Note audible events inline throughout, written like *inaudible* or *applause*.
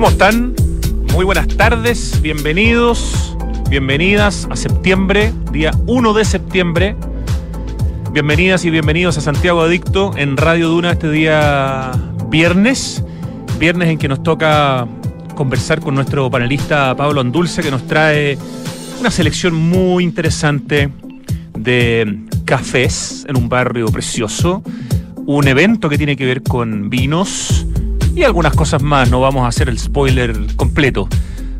¿Cómo están? Muy buenas tardes, bienvenidos, bienvenidas a septiembre, día 1 de septiembre. Bienvenidas y bienvenidos a Santiago Adicto en Radio Duna este día viernes, viernes en que nos toca conversar con nuestro panelista Pablo Andulce que nos trae una selección muy interesante de cafés en un barrio precioso, un evento que tiene que ver con vinos y algunas cosas más. No vamos a hacer el spoiler completo.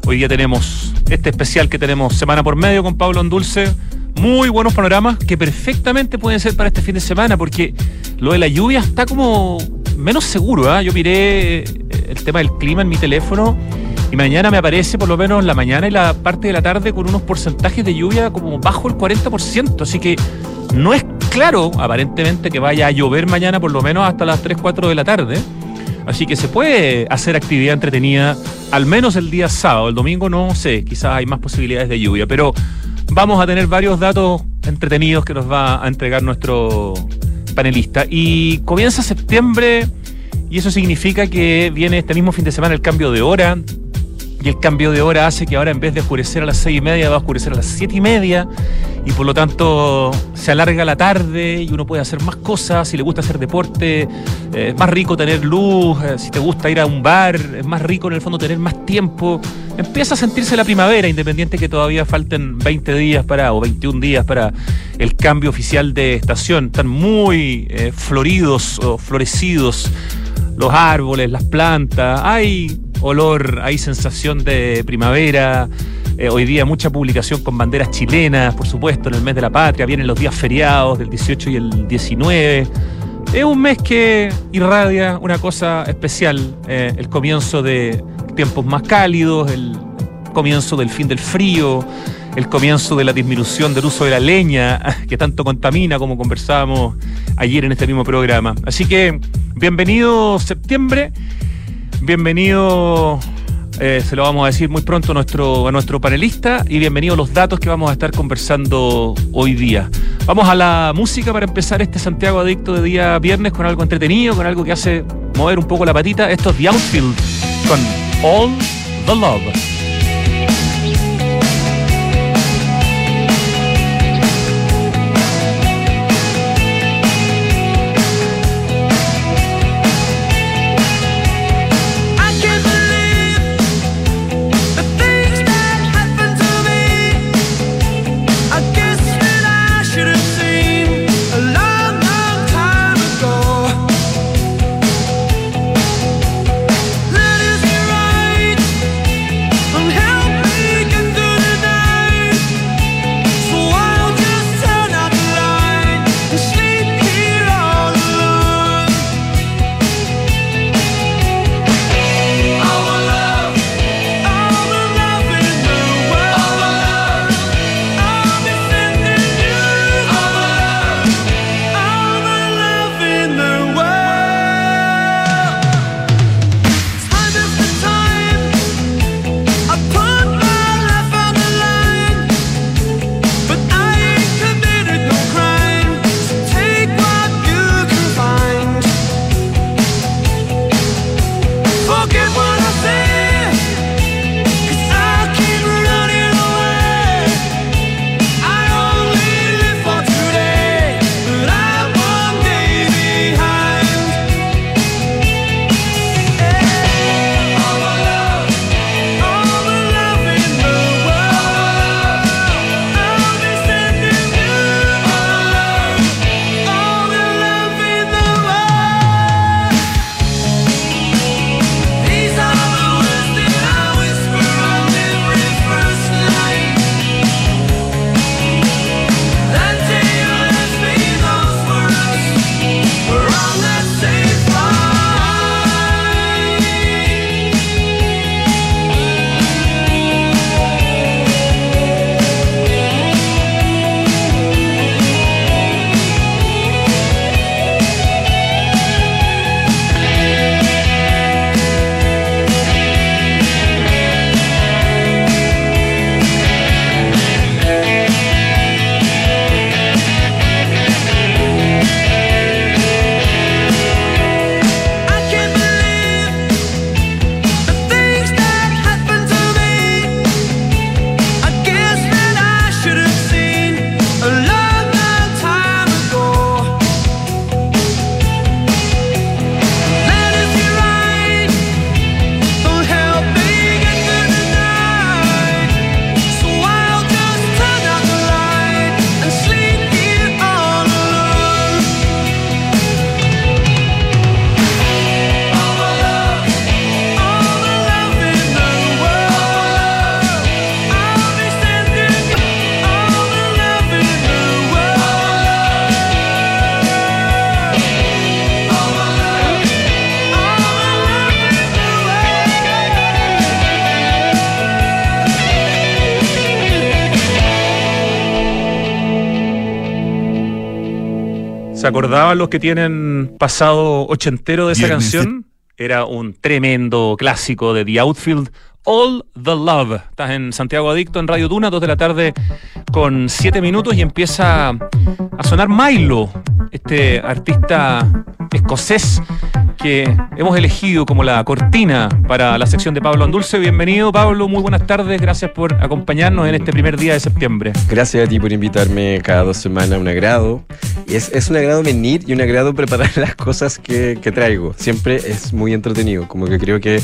Hoy día tenemos este especial que tenemos semana por medio con Pablo Andulce. Muy buenos panoramas que perfectamente pueden ser para este fin de semana porque lo de la lluvia está como menos seguro. ¿ah? Yo miré el tema del clima en mi teléfono y mañana me aparece por lo menos la mañana y la parte de la tarde con unos porcentajes de lluvia como bajo el 40%. Así que no es claro, aparentemente, que vaya a llover mañana por lo menos hasta las 3, 4 de la tarde. Así que se puede hacer actividad entretenida, al menos el día sábado. El domingo no sé, quizás hay más posibilidades de lluvia. Pero vamos a tener varios datos entretenidos que nos va a entregar nuestro panelista. Y comienza septiembre y eso significa que viene este mismo fin de semana el cambio de hora y el cambio de hora hace que ahora en vez de oscurecer a las seis y media va a oscurecer a las siete y media y por lo tanto se alarga la tarde y uno puede hacer más cosas, si le gusta hacer deporte, eh, es más rico tener luz, eh, si te gusta ir a un bar, es más rico en el fondo tener más tiempo. Empieza a sentirse la primavera, independiente que todavía falten 20 días para o 21 días para el cambio oficial de estación. Están muy eh, floridos o florecidos los árboles, las plantas, hay olor, hay sensación de primavera. Eh, hoy día mucha publicación con banderas chilenas, por supuesto, en el mes de la patria. Vienen los días feriados del 18 y el 19. Es un mes que irradia una cosa especial, eh, el comienzo de tiempos más cálidos, el comienzo del fin del frío, el comienzo de la disminución del uso de la leña, *laughs* que tanto contamina como conversábamos ayer en este mismo programa. Así que bienvenido septiembre Bienvenido, eh, se lo vamos a decir muy pronto a nuestro, nuestro panelista y bienvenido a los datos que vamos a estar conversando hoy día. Vamos a la música para empezar este Santiago Adicto de día viernes con algo entretenido, con algo que hace mover un poco la patita. Esto es The Outfield con All the Love. ¿Se acordaban los que tienen pasado ochentero de esa Viernes canción? Era un tremendo clásico de The Outfield. All the Love. Estás en Santiago Adicto en Radio Duna, 2 de la tarde con 7 minutos y empieza a sonar Milo, este artista escocés que hemos elegido como la cortina para la sección de Pablo Andulce. Bienvenido, Pablo. Muy buenas tardes. Gracias por acompañarnos en este primer día de septiembre. Gracias a ti por invitarme cada dos semanas, un agrado. Es, un agrado venir y un agrado preparar *laughs* las cosas que, que traigo. Siempre es muy entretenido, como que creo que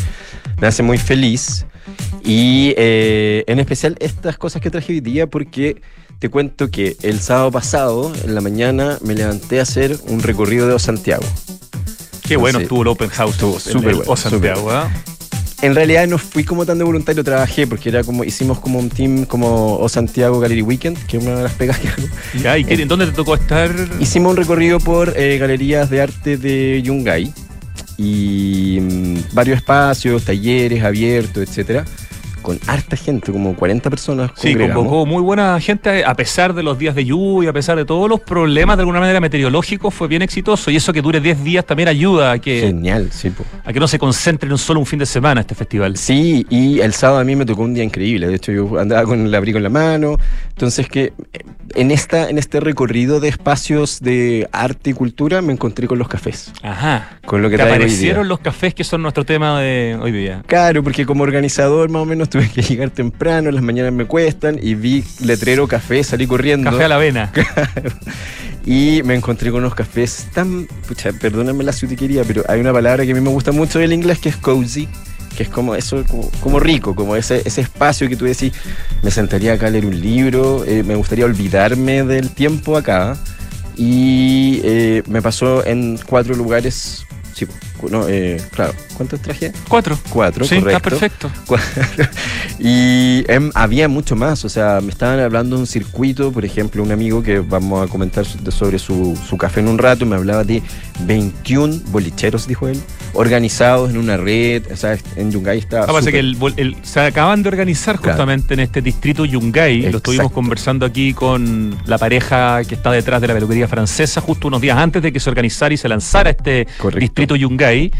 me hace muy feliz. Y eh, en especial estas cosas que traje hoy día porque te cuento que el sábado pasado, en la mañana, me levanté a hacer un recorrido de Santiago. Qué bueno Sí. estuvo el Open House. Estuvo súper bueno, O Santiago, ¿ah? En realidad no fui como tan de voluntario, trabajé porque era como hicimos como un team como O Santiago Gallery Weekend, que es una de las pegas que hago. Ya, ¿y qué- en dónde te tocó estar? Hicimos un recorrido por eh, galerías de arte de Yungay y mm, varios espacios, talleres abiertos, etcétera, con harta gente, como 40 personas. Sí, congregamos. convocó muy buena gente, a pesar de los días de lluvia, a pesar de todos los problemas de alguna manera meteorológicos, fue bien exitoso. Y eso que dure 10 días también ayuda a que, Genial, sí. po. a que no se concentre en un solo un fin de semana este festival. Sí, y el sábado a mí me tocó un día increíble. De hecho, yo andaba con el abrigo en la mano. Entonces, que eh, en, esta, en este recorrido de espacios de arte y cultura me encontré con los cafés. Ajá. Con lo que Te traigo hoy día. aparecieron los cafés que son nuestro tema de hoy día. Claro, porque como organizador más o menos tuve que llegar temprano, las mañanas me cuestan y vi letrero café, salí corriendo. Café a la avena. *laughs* y me encontré con unos cafés tan, pucha, perdóname la sutiquería, pero hay una palabra que a mí me gusta mucho del inglés que es cozy, que es como eso, como, como rico, como ese, ese espacio que tú decís, me sentaría acá a leer un libro, eh, me gustaría olvidarme del tiempo acá. Y eh, me pasó en cuatro lugares, sí, no, eh, claro, ¿cuántos traje? Cuatro. Cuatro, sí, correcto. está perfecto. *laughs* Y em, había mucho más, o sea, me estaban hablando de un circuito, por ejemplo, un amigo que vamos a comentar sobre su, su café en un rato, me hablaba de 21 bolicheros, dijo él, organizados en una red, o sea, en Yungay está... Ah, pasa que el, el- se acaban de organizar Claro. justamente en este distrito Yungay. Lo estuvimos conversando aquí con la pareja que está detrás de la peluquería francesa, justo unos días antes de que se organizara y se lanzara este Correcto. distrito Yungay.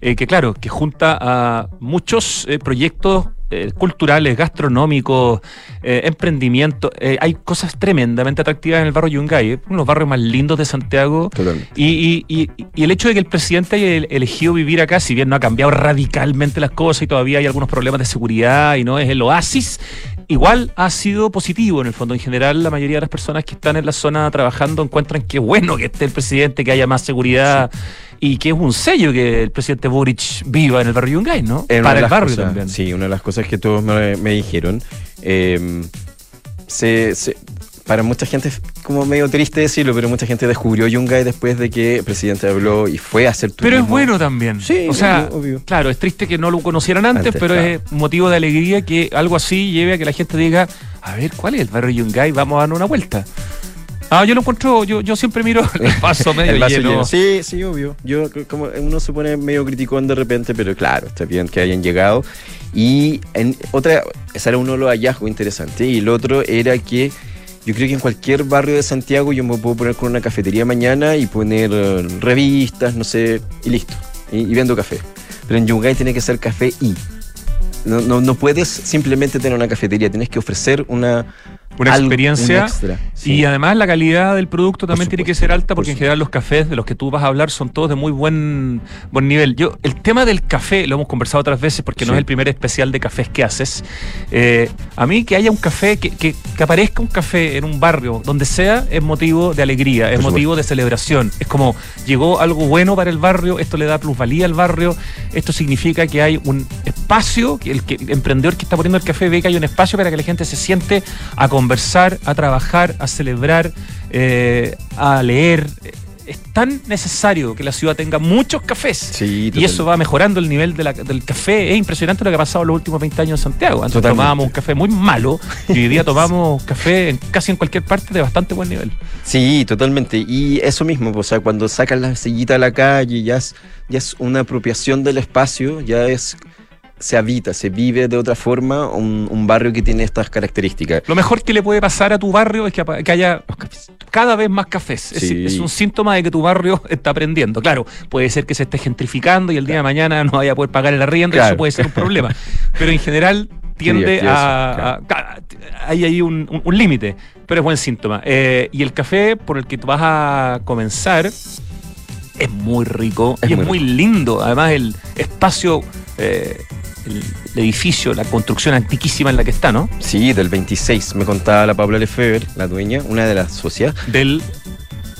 eh, que claro, que junta a muchos eh, proyectos eh, culturales, gastronómicos, eh, emprendimientos. Eh, hay cosas tremendamente atractivas en el barrio Yungay, uno de los barrios más lindos de Santiago. Y, y- y- y el hecho de que el presidente haya el- elegido vivir acá, si bien no ha cambiado radicalmente las cosas y todavía hay algunos problemas de seguridad y no es el oasis, igual ha sido positivo en el fondo. En general, la mayoría de las personas que están en la zona trabajando encuentran que bueno que esté el presidente, que haya más seguridad y que es un sello que el presidente Boric viva en el barrio Yungay, ¿no? Para el barrio cosas- también. Sí, una de las cosas que todos me, me dijeron. eh, se- se- para mucha gente es como medio triste decirlo, pero mucha gente descubrió Yungay después de que el presidente habló y fue a hacer Pero es turismo. bueno también. Sí, o sea, obvio, obvio. claro, es triste que no lo conocieran antes, Antes, pero claro. es motivo de alegría que algo así lleve a que la gente diga, a ver, ¿cuál es el barrio Yungay? Vamos a dar una vuelta. Ah, yo lo encuentro, yo, yo siempre miro *laughs* el vaso medio El vaso lleno. lleno. Sí, sí, obvio. Yo como uno se pone medio criticón de repente, pero claro, está bien que hayan llegado. Y en otra, ese era uno de los hallazgos interesantes. Y el otro era que yo creo que en cualquier barrio de Santiago yo me puedo poner con una cafetería mañana y poner eh, revistas, no sé, y listo. Y, y vendo café. Pero en Yungay tiene que ser café y. No, no, no puedes simplemente tener una cafetería, tienes que ofrecer una, Una algo- experiencia. un extra. Sí. Y además la calidad del producto también tiene que ser alta por porque en general los cafés de los que tú vas a hablar son todos de muy buen, buen nivel. Yo, el tema del café lo hemos conversado otras veces porque no es el primer especial de cafés que haces. Eh, a mí que haya un café, que, que- que aparezca un café en un barrio, donde sea, es motivo de alegría, es Por motivo de celebración. Es como llegó algo bueno para el barrio, esto le da plusvalía al barrio, esto significa que hay un espacio, que el, que el emprendedor que está poniendo el café ve que hay un espacio para que la gente se siente a conversar, a trabajar, a celebrar, eh, a leer. Es tan necesario que la ciudad tenga muchos cafés. Sí, y eso va mejorando el nivel de la- del café. Es impresionante lo que ha pasado en los últimos 20 años en Santiago. Antes Totalmente. tomábamos un café muy malo y hoy día *laughs* tomamos café en, casi en cualquier parte de bastante buen nivel. Sí, totalmente. Y eso mismo, o sea, cuando sacas la sillita a la calle, ya es, ya es una apropiación del espacio, ya es se habita, se vive de otra forma un, un barrio que tiene estas características. Lo mejor que le puede pasar a tu barrio es que, haya cada vez más cafés. Es, Sí. es un síntoma de que tu barrio *laughs* está aprendiendo. Claro, puede ser que se esté gentrificando y el día de mañana no vaya a poder pagar el arriendo, Claro. eso puede ser un problema. Pero en general *laughs* tiende a, a- ca- Hay ahí un, un- un límite, pero es buen síntoma. Eh, y el café por el que tú vas a comenzar es muy rico Es y es muy muy lindo. Además, el espacio, eh, el, el edificio, la construcción antiquísima en la que está, ¿no? Sí, del 26, me contaba la Paula Lefebvre, la dueña, una de las socias. del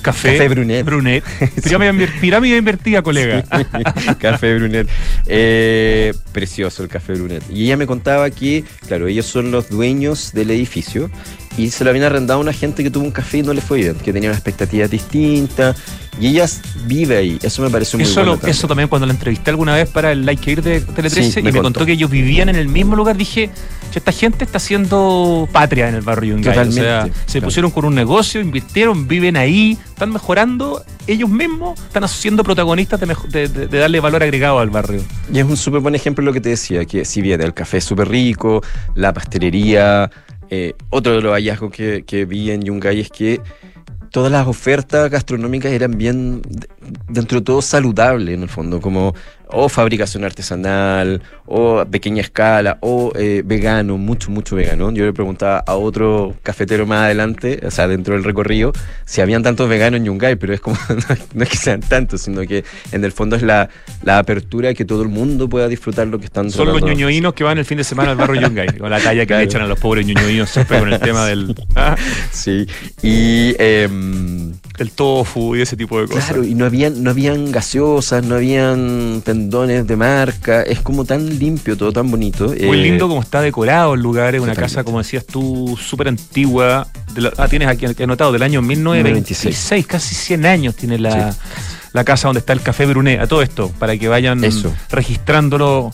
café, Café Brunet. Brunet. *laughs* Pirámide, pirámide invertida, colega. *laughs* café Brunet. Eh, precioso el café Brunet. Y ella me contaba que, claro, ellos son los dueños del edificio y se lo habían arrendado a una gente que tuvo un café y no le fue bien, que tenía una expectativa distinta. Y ella vive ahí. Eso me pareció muy Eso, bueno. lo- también. eso también cuando la entrevisté alguna vez para el Like Ir de Tele 13 Sí, y me me contó. que ellos vivían en el mismo lugar, dije, "Che, esta gente está haciendo patria en el barrio Yungay. Totalmente, O sea, se pusieron con un negocio, invirtieron, viven ahí, están mejorando, ellos mismos están siendo protagonistas de, darle valor agregado al barrio. Y es un súper buen ejemplo lo que te decía, que si bien el café es súper rico, la pastelería, eh, otro de los hallazgos que, que vi en Yungay es que todas las ofertas gastronómicas eran bien, de- dentro de todo, saludables en el fondo, como o fabricación artesanal, o a pequeña escala, o eh, vegano, mucho, mucho vegano. Yo le preguntaba a otro cafetero más adelante, o sea, dentro del recorrido, si habían tantos veganos en Yungay, pero es como, *laughs* no es que sean tantos, sino que en el fondo es la, la apertura que todo el mundo pueda disfrutar lo que están Son los ñoñoínos que van el fin de semana al barrio *laughs* Yungay, con la talla que Claro. le echan a los pobres ñoñoínos siempre con el tema del, *laughs* ah, Sí, y... em, del tofu y ese tipo de cosas. Claro, y no habían, no habían gaseosas, no habían pendones de marca, es como tan limpio, todo tan bonito. Muy eh, lindo como está decorado el lugar, es una casa, como decías tú, súper antigua. la- ah, tienes aquí anotado, del año 1926, casi 100 años tiene la, la casa donde está el Café Brunet. A todo esto, para que vayan Eso. registrándolo.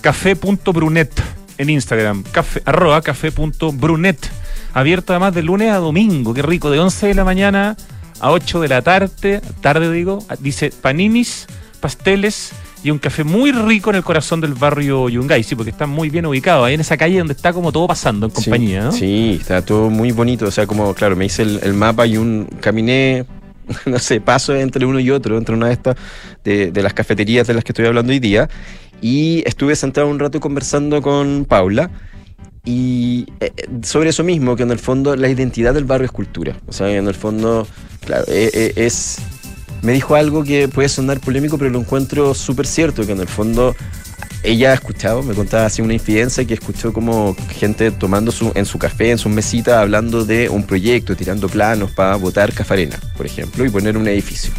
Café.brunet en Instagram, café, arroba café.brunet. Abierto además de lunes a domingo, qué rico, de 11 de la mañana a 8 de la tarde, tarde digo, dice paninis, pasteles y un café muy rico en el corazón del barrio Yungay, sí, porque está muy bien ubicado, ahí en esa calle donde está como todo pasando en sí, compañía, ¿no? Sí, está todo muy bonito, o sea, como, claro, me hice el, el mapa y un caminé, *laughs* no sé, paso entre uno y otro, entre una de estas, de, de las cafeterías de las que estoy hablando hoy día, y estuve sentado un rato conversando con Paula. Y eh, eh, sobre eso mismo, que en el fondo la identidad del barrio es cultura. O sea, en el fondo, claro, eh, eh, es... Me dijo algo que puede sonar polémico, pero lo encuentro súper cierto, que en el fondo ella ha escuchado, me contaba así una infidencia que escuchó como gente tomando su, en su café, en sus mesitas, hablando de un proyecto, tirando planos para botar Cafarena, por ejemplo, y poner un edificio.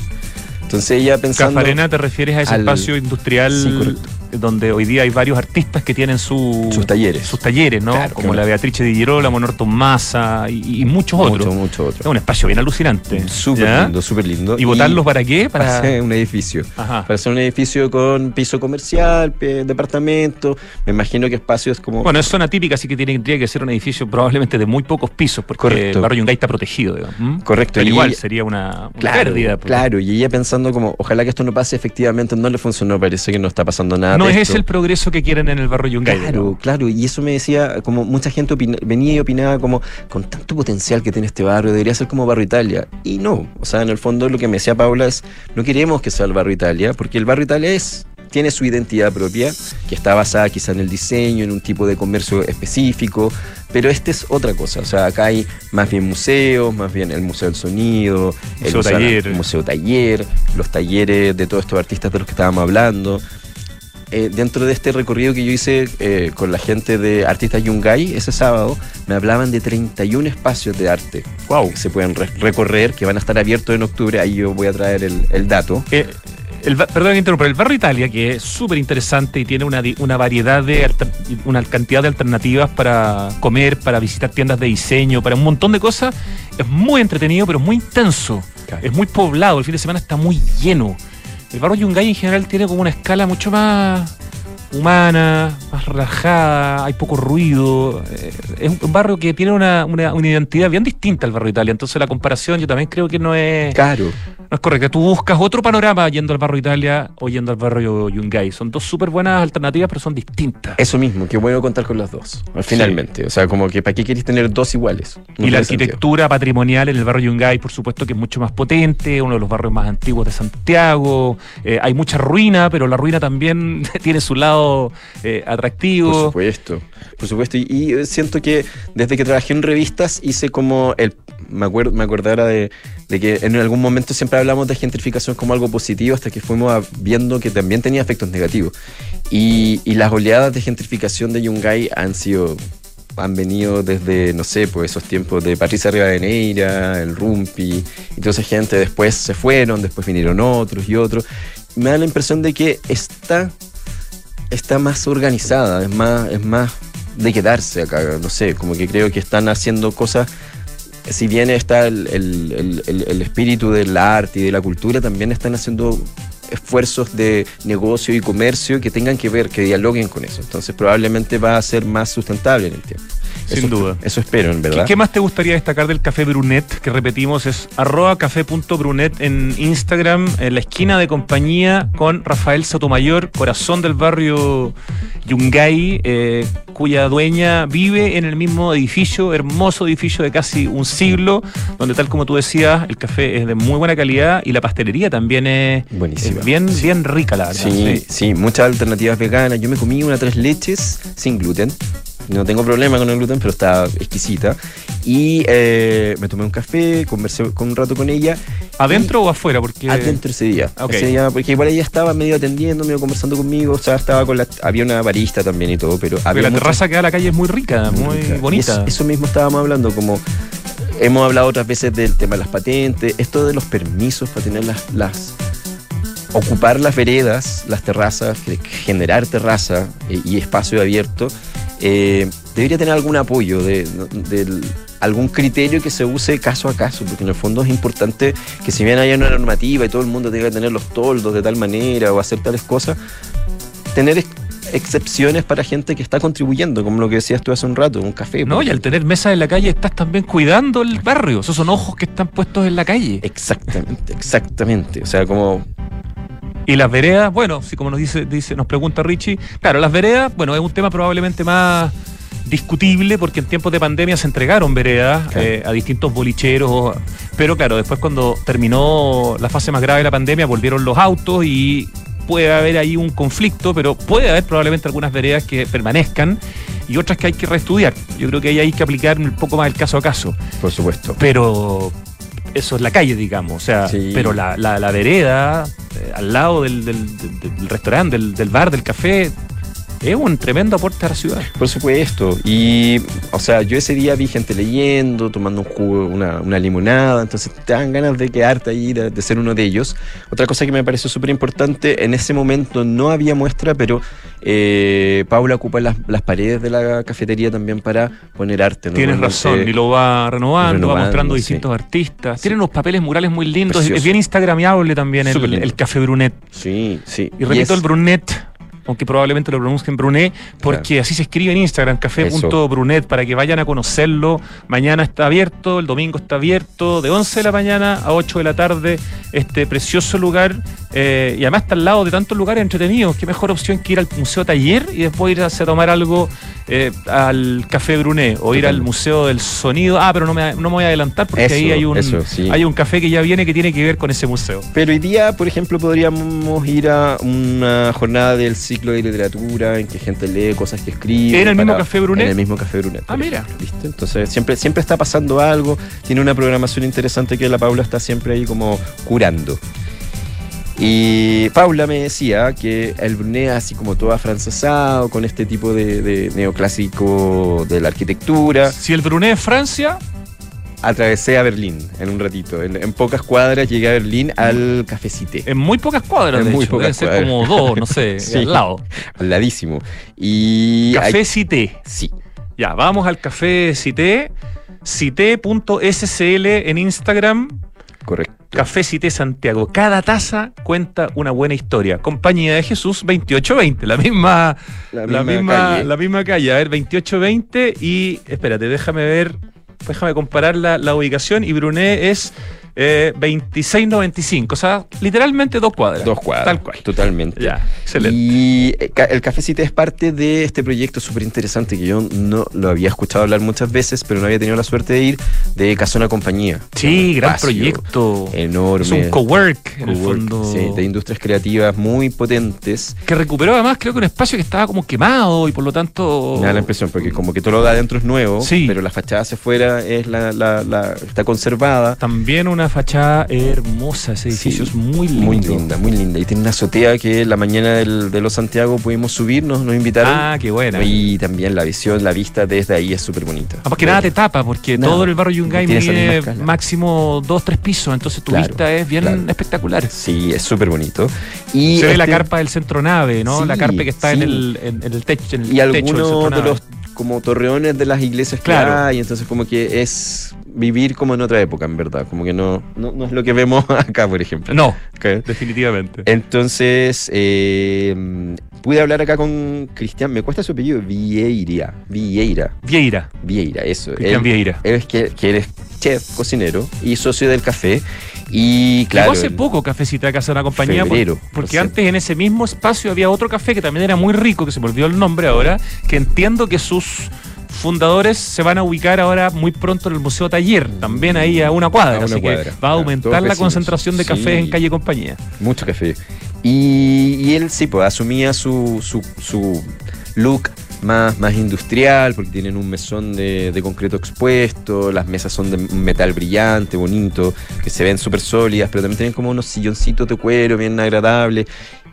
Entonces ella pensando... Cafarena, ¿te refieres a ese al- espacio industrial Sí, correcto. Donde hoy día hay varios artistas que tienen su- Sus talleres. sus talleres, ¿no? Claro, Como claro. la Beatrice Di Girolamo, Norton Massa y, y muchos otros. Mucho, Es un espacio bien alucinante. Súper ¿ya? lindo, súper lindo. ¿Y votarlos para qué? *laughs* para hacer un edificio. Ajá. Para hacer un edificio con piso comercial, departamento. Me imagino que espacios como. Bueno, es zona típica, así que tiene, tendría que ser un edificio probablemente de muy pocos pisos, porque Correcto. el barrio Yungay está protegido, digamos. ¿m? Correcto, Pero y- igual sería una, una Claro, pérdida. claro, y ella pensando como, ojalá que esto no pase, efectivamente no le funcionó, parece que no está pasando nada. No es ese el progreso que quieren en el barrio Yungay. Claro, claro, y eso me decía, como mucha gente venía y opinaba como, con tanto potencial que tiene este barrio, debería ser como Barrio Italia. Y no, o sea, en el fondo lo que me decía Paula es, no queremos que sea el Barrio Italia, porque el Barrio Italia es, tiene su identidad propia, que está basada quizá en el diseño, en un tipo de comercio específico, pero este es otra cosa, o sea, acá hay más bien museos, más bien el Museo del Sonido, el Museo Taller. Museo Taller, los talleres de todos estos artistas de los que estábamos hablando eh, dentro de este recorrido que yo hice eh, con la gente de Artistas Yungay ese sábado, me hablaban de 31 espacios de arte Wow. que se pueden re- recorrer, que van a estar abiertos en octubre. Ahí yo voy a traer el, el dato. Eh, el, perdón que interrumpa, el barrio Italia, que es súper interesante y tiene una, variedad de, una cantidad de alternativas para comer, para visitar tiendas de diseño, para un montón de cosas, es muy entretenido, pero muy intenso. Claro. Es muy poblado, el fin de semana está muy lleno. El barrio Yungay en general tiene como una escala mucho más humana, más relajada, hay poco ruido. eh, es un barrio que tiene una, una- una identidad bien distinta al barrio Italia. Entonces la comparación yo también creo que no es, Claro. no es correcta. Tú buscas otro panorama yendo al barrio Italia o yendo al barrio Yungay. Son dos súper buenas alternativas, pero son distintas. Eso mismo, qué bueno contar con las dos, finalmente. O sea, como que ¿para qué queréis tener dos iguales? No y la sentido. arquitectura patrimonial en el barrio Yungay, por supuesto, que es mucho más potente, uno de los barrios más antiguos de Santiago. Eh, hay mucha ruina, pero la ruina también *laughs* tiene su lado eh, Por atractivo. supuesto, por supuesto. Y, y, siento que desde que trabajé en revistas hice como el. Me acuerdo, me acordara de, de que en algún momento siempre hablamos de gentrificación como algo positivo hasta que fuimos viendo que también tenía efectos negativos. Y, y las oleadas de gentrificación de Yungay han sido. Han venido desde, no sé, pues esos tiempos de Patricia Rivadeneira, el Rumpi, y toda esa gente después se fueron, después vinieron otros y otros. Me da la impresión de que está está más organizada, es más, es más de quedarse acá, no sé, como que creo que están haciendo cosas, si bien está el, el- el- el- espíritu del arte y de la cultura, también están haciendo esfuerzos de negocio y comercio que tengan que ver, que dialoguen con eso. Entonces probablemente va a ser más sustentable en el tiempo. Sin Eso- duda. Eso espero, en ¿Qué, verdad. qué más te gustaría destacar del Café Brunet? Que repetimos, es arroba café.brunet en Instagram, en la esquina de compañía con Rafael Sotomayor, corazón del barrio Yungay, eh, cuya dueña vive en el mismo edificio, hermoso edificio de casi un siglo, donde tal como tú decías, el café es de muy buena calidad y la pastelería también es, Buenísima. es bien, bien rica, la verdad. Sí, sí. sí, muchas alternativas veganas. Yo me comí una tres leches sin gluten. No tengo problema con el gluten, pero está exquisita. Y eh, me tomé un café, conversé con un rato con ella. ¿Adentro o afuera? Porque Adentro ese día. Ok. Ese día, porque igual ella estaba medio atendiendo, medio conversando conmigo. O sea, estaba con la. Había una barista también y todo, pero había. la terraza que da a la calle es muy rica, muy, rica. Bonita. Eso, eso mismo estábamos hablando, como. Hemos hablado otras veces del tema de las patentes, esto de los permisos para tener las. las ocupar las veredas, las terrazas, generar terraza eh, y espacio abierto, eh, debería tener algún apoyo, de, algún criterio que se use caso a caso, porque en el fondo es importante que si bien haya una normativa y todo el mundo tenga que tener los toldos de tal manera o hacer tales cosas, tener ex- excepciones para gente que está contribuyendo, como lo que decías tú hace un rato, un café. No, y al tener mesas en la calle estás también cuidando el barrio. Esos son ojos que están puestos en la calle. Exactamente, exactamente. O sea, como Y las veredas, bueno, sí, como nos dice, dice, nos pregunta Richie, claro, las veredas, bueno, es un tema probablemente más discutible porque en tiempos de pandemia se entregaron veredas Claro. eh, a distintos bolicheros, pero claro, después cuando terminó la fase más grave de la pandemia volvieron los autos y puede haber ahí un conflicto, pero puede haber probablemente algunas veredas que permanezcan y otras que hay que reestudiar. Yo creo que ahí hay que aplicar un poco más el caso a caso. por supuesto. pero eso es la calle, digamos. O sea, Sí. pero la, la, la vereda, eh, al lado del, del- del- del restaurante, del, del bar, del café, es un tremendo aporte a la ciudad. Por supuesto. Y, o sea, yo ese día vi gente leyendo, tomando un jugo, una, una limonada, entonces te dan ganas de quedarte ahí, de, de ser uno de ellos. Otra cosa que me pareció súper importante, en ese momento no había muestra, pero eh, Paula ocupa las, las paredes de la cafetería también para poner arte. Tienes Normalmente- razón, y lo va renovando, va mostrando sí. distintos artistas. Sí. Tienen unos papeles murales muy lindos, Precioso. es bien instagramiable también el, el Café Brunet. Sí, sí. Y repito es- el Brunet, aunque probablemente lo pronuncien Brunet, porque así se escribe en Instagram, café.brunet, para que vayan a conocerlo. Mañana está abierto, el domingo está abierto, de 11 de la mañana a 8 de la tarde, este precioso lugar. eh, y además está al lado de tantos lugares entretenidos. Qué mejor opción que ir al Museo Taller y después ir a tomar algo eh, al Café Brunet o ir al. Museo del Sonido. Ah, pero no me, no me voy a adelantar porque Eso, ahí hay un, eso, sí. hay un café que ya viene que tiene que ver con ese museo. Pero hoy día, por ejemplo, podríamos ir a una jornada del ciclo de literatura en que gente lee cosas que escribe. ¿En el mismo Café Brunet? En el mismo Café Brunet. Ah, mira. ¿viste? Entonces, siempre, siempre está pasando algo. Tiene una programación interesante que la Paula está siempre ahí como curando. Y Paula me decía que el Brunet, así como todo afrancesado, con este tipo de, de neoclásico de la arquitectura, Si el Brunet es Francia, atravesé a Berlín en un ratito. En, en pocas cuadras llegué a Berlín al Café Cité. En muy pocas cuadras, En de muy hecho. pocas Deben ser como dos, no sé, *laughs* Sí. al lado. Al ladísimo. Y Café hay- sí. Ya, vamos al Café Cité. Cité.scl en Instagram. Correcto. Café Cité Santiago. Cada taza cuenta una buena historia. Compañía de Jesús 2820, la misma, La la misma misma, calle. la misma calle. A ver, 2820 y espérate, déjame ver, déjame comparar la, la ubicación y Brunet es eh, 2695, o sea, literalmente dos cuadras. Dos cuadras. Tal cual. Totalmente. Ya, excelente. Y eh, el Café Cité es parte de este proyecto súper interesante que yo no lo había escuchado hablar muchas veces, pero no había tenido la suerte de ir, de Casona Compañía. Sí, gran espacio proyecto. Enorme. Es un cowork, en el fondo. sí, de industrias creativas muy potentes. que recuperó además creo que un espacio que estaba como quemado y por lo tanto... Me da la impresión, porque como que todo lo de adentro es nuevo, Sí. pero la fachada hacia afuera es la, la- la- está conservada. También una fachada hermosa, ese edificio Sí, es muy lindo. Muy linda, muy linda. Y tiene una azotea que la mañana del- de los Santiago pudimos subirnos, nos invitaron. Ah, qué buena. Y también la visión, la vista desde ahí es súper bonita. Además que nada te tapa, porque Nada. todo el barrio Yungay No mide máximo dos, tres pisos, entonces tu Claro, vista es bien claro. espectacular. Sí, es súper bonito. Y Se ve la este- carpa del centro nave, ¿no? Sí, la carpa que está en el, en, en el techo. En el Y techo algunos de los como torreones de las iglesias que Claro. hay, entonces como que es vivir como en otra época, en verdad. Como que no, no, no es lo que vemos *laughs* acá, por ejemplo. No, definitivamente. Entonces, eh, pude hablar acá con Cristian, me cuesta su apellido, Vieira, Vieira, Vieira, Vieira, eso. Cristian Vieira. Él es que, que él es chef, cocinero y socio del café. Y claro. Llegó hace poco Cafecita casa de una compañía. por- Febrero, porque antes en ese mismo espacio había otro café que también era muy rico, que se me olvidó el nombre ahora, que entiendo que sus fundadores se van a ubicar ahora muy pronto en el Museo Taller, también ahí a una cuadra. A una así cuadra, que va a claro, aumentar la concentración de cafés Sí. en calle compañía. Mucho café. Y, y él sí, pues asumía su, su, su look más, más industrial, porque tienen un mesón de, de concreto expuesto, las mesas son de metal brillante, bonito, que se ven súper sólidas, pero también tienen como unos silloncitos de cuero bien agradables.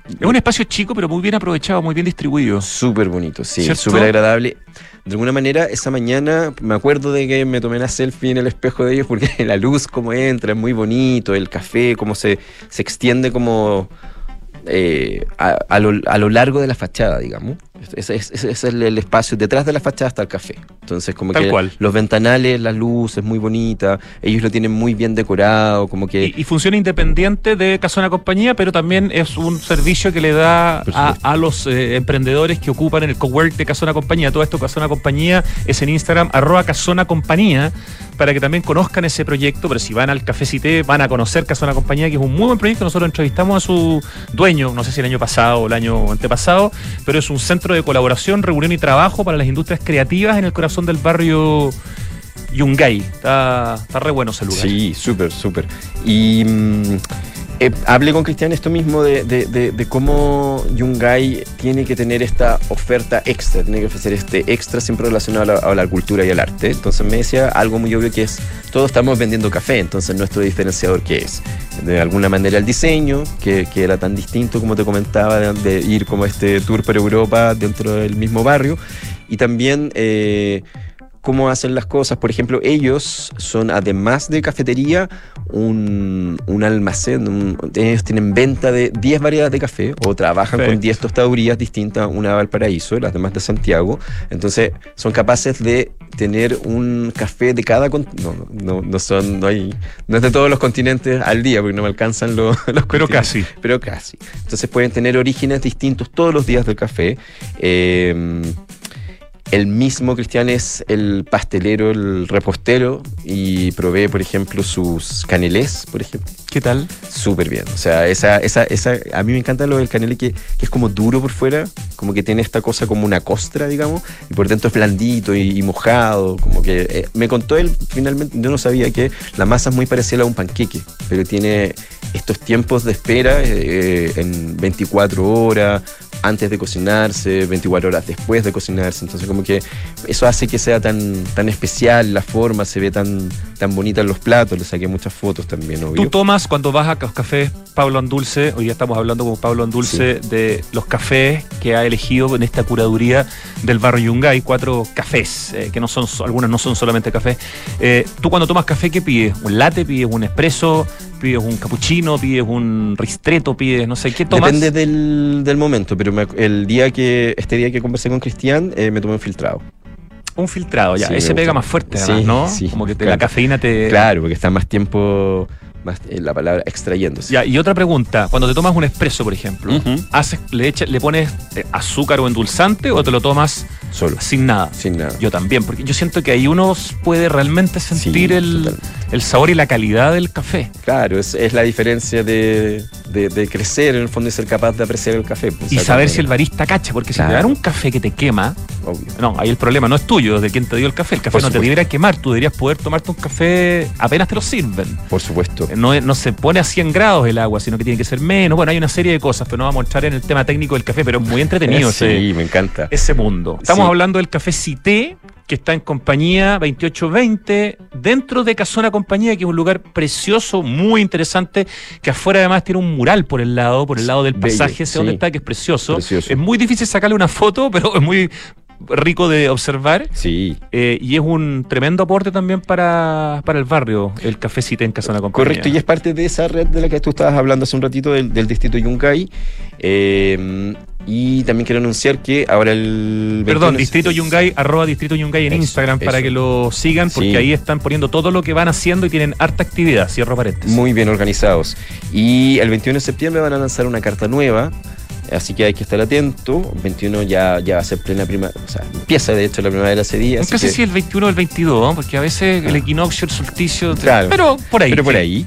Es un espacio chico, pero muy bien aprovechado, muy bien distribuido. Súper bonito, sí, súper agradable. De alguna manera, esa mañana me acuerdo de que me tomé la selfie en el espejo de ellos porque *laughs* la luz como entra es muy bonito, el café como se, se extiende como eh, a, a lo, a lo largo de la fachada, digamos. Ese, es el, el espacio, detrás de la fachada está el café. Entonces como Tal que cual. los ventanales, las luces, muy bonita, ellos lo tienen muy bien decorado, como que... Y, y funciona independiente de Casona Compañía, pero también es un servicio que le da a los eh, emprendedores que ocupan el cowork de Casona Compañía. Todo esto Casona Compañía es en Instagram, arroba Casona Compañía, para que también conozcan ese proyecto. Pero si van al Café Cité, van a conocer Casona Compañía, que es un muy buen proyecto. Nosotros entrevistamos a su dueño, no sé si el año pasado o el año antepasado, pero es un centro de colaboración, reunión y trabajo para las industrias creativas en el corazón del barrio Yungay. Está, está re bueno ese lugar. Sí, súper, súper. Y mm, eh, hablé con Cristian esto mismo de, de- de- de cómo Yungay tiene que tener esta oferta extra, tiene que ofrecer este extra siempre relacionado a la, cultura y al arte. Entonces me decía algo muy obvio que es, todos estamos vendiendo café, entonces nuestro diferenciador qué es? De alguna manera el diseño, que, que era tan distinto como te comentaba, de, de ir como este tour por Europa dentro del mismo barrio. Y también... eh, cómo hacen las cosas. Por ejemplo, ellos son, además de cafetería, un, un almacén. un- ellos tienen venta de 10 variedades de café o trabajan Perfecto. con 10 tostadurías distintas, una de Valparaíso, las demás de Santiago. Entonces, son capaces de tener un café de cada no, no, no, son no hay no es de todos los continentes al día porque no me alcanzan los, *laughs* los Pero casi. pero casi. Entonces pueden tener orígenes distintos todos los días del café. Eh, el mismo Cristian es el pastelero, el repostero y provee, por ejemplo, sus canelés, por ejemplo. ¿Qué tal? Súper bien. O sea, esa, esa, esa, a mí me encanta lo del canelé que, que es como duro por fuera, como que tiene esta cosa como una costra, digamos, y por dentro es blandito y, y mojado. Como que eh, me contó él, finalmente, yo no sabía que la masa es muy parecida a un panqueque, pero tiene estos tiempos de espera eh, en 24 horas antes de cocinarse, 24 horas después de cocinarse. Entonces, como que eso hace que sea tan, tan especial, la forma se ve tan, tan bonita en los platos. Le saqué muchas fotos también, obvio. Tú tomas cuando vas a los cafés Pablo Andulce, hoy ya estamos hablando con Pablo Andulce de los cafés que ha elegido en esta curaduría del barrio Yungay, cuatro cafés, eh, que no son, algunas no son solamente cafés. Eh, tú cuando tomas café, ¿qué pides? ¿Un latte? ¿Pides un espresso? ¿Pides un cappuccino? ¿Pides un ristretto? ¿Pides no sé qué tomas? Depende del, del momento, pero me- el día que, este día que conversé con Cristian, eh, me tomé un filtrado. Un filtrado, ya. Sí, Ese pega más fuerte, además, Sí, ¿no? sí, Como que te- claro. la cafeína te... Claro, porque está más tiempo, más eh, la palabra extrayéndose. Ya, y otra pregunta, cuando te tomas un espresso, por ejemplo, haces, le, echa- le pones eh, azúcar o endulzante o te lo tomas Solo, sin nada? sin nada. Yo también, porque yo siento que ahí uno puede realmente sentir el, el sabor y la calidad del café. Claro, es, es la diferencia de, de- de crecer en el fondo y ser capaz de apreciar el café. pues, Y saber si el barista cacha, porque si te dan un café que te quema, Obvio. no, ahí el problema no es tuyo, de quien te dio el café. El café Por no te debería quemar, tú deberías poder tomarte un café apenas te lo sirven. Por supuesto. No, es- no se pone a 100 grados el agua, sino que tiene que ser menos. Bueno, hay una serie de cosas, pero no vamos a entrar en el tema técnico del café, pero es muy entretenido *laughs* ese, sí, me encanta. ese mundo. Estamos Sí. hablando del café Cité, que está en compañía 2820, dentro de Casona Compañía, que es un lugar precioso, muy interesante, que afuera además tiene un mural por el lado, por el lado del Bello, pasaje, ese donde sí. está, que es precioso. Precioso. Es muy difícil sacarle una foto, *laughs* pero es muy rico de observar. Sí, eh, y es un tremendo aporte también para, para el barrio, el café Cité en Casona Compañía. correcto. Y es parte de esa red de la que tú estabas hablando hace un ratito del, del distrito Yungay. Eh, y también quiero anunciar que ahora el. Perdón, 21 Distrito Yungay, arroba Distrito Yungay en Eso, Instagram para que lo sigan, porque Sí. ahí están poniendo todo lo que van haciendo y tienen harta actividad, cierro paréntesis. Muy bien organizados. Y el 21 de septiembre van a lanzar una carta nueva. Así que hay que estar atento. 21 ya, ya va a ser plena primavera. O sea, empieza de hecho la primavera ese día. Nunca así que- si el 21 o el 22, ¿no? porque a veces el equinoccio, el solsticio, Claro. pero por ahí. Pero por ahí.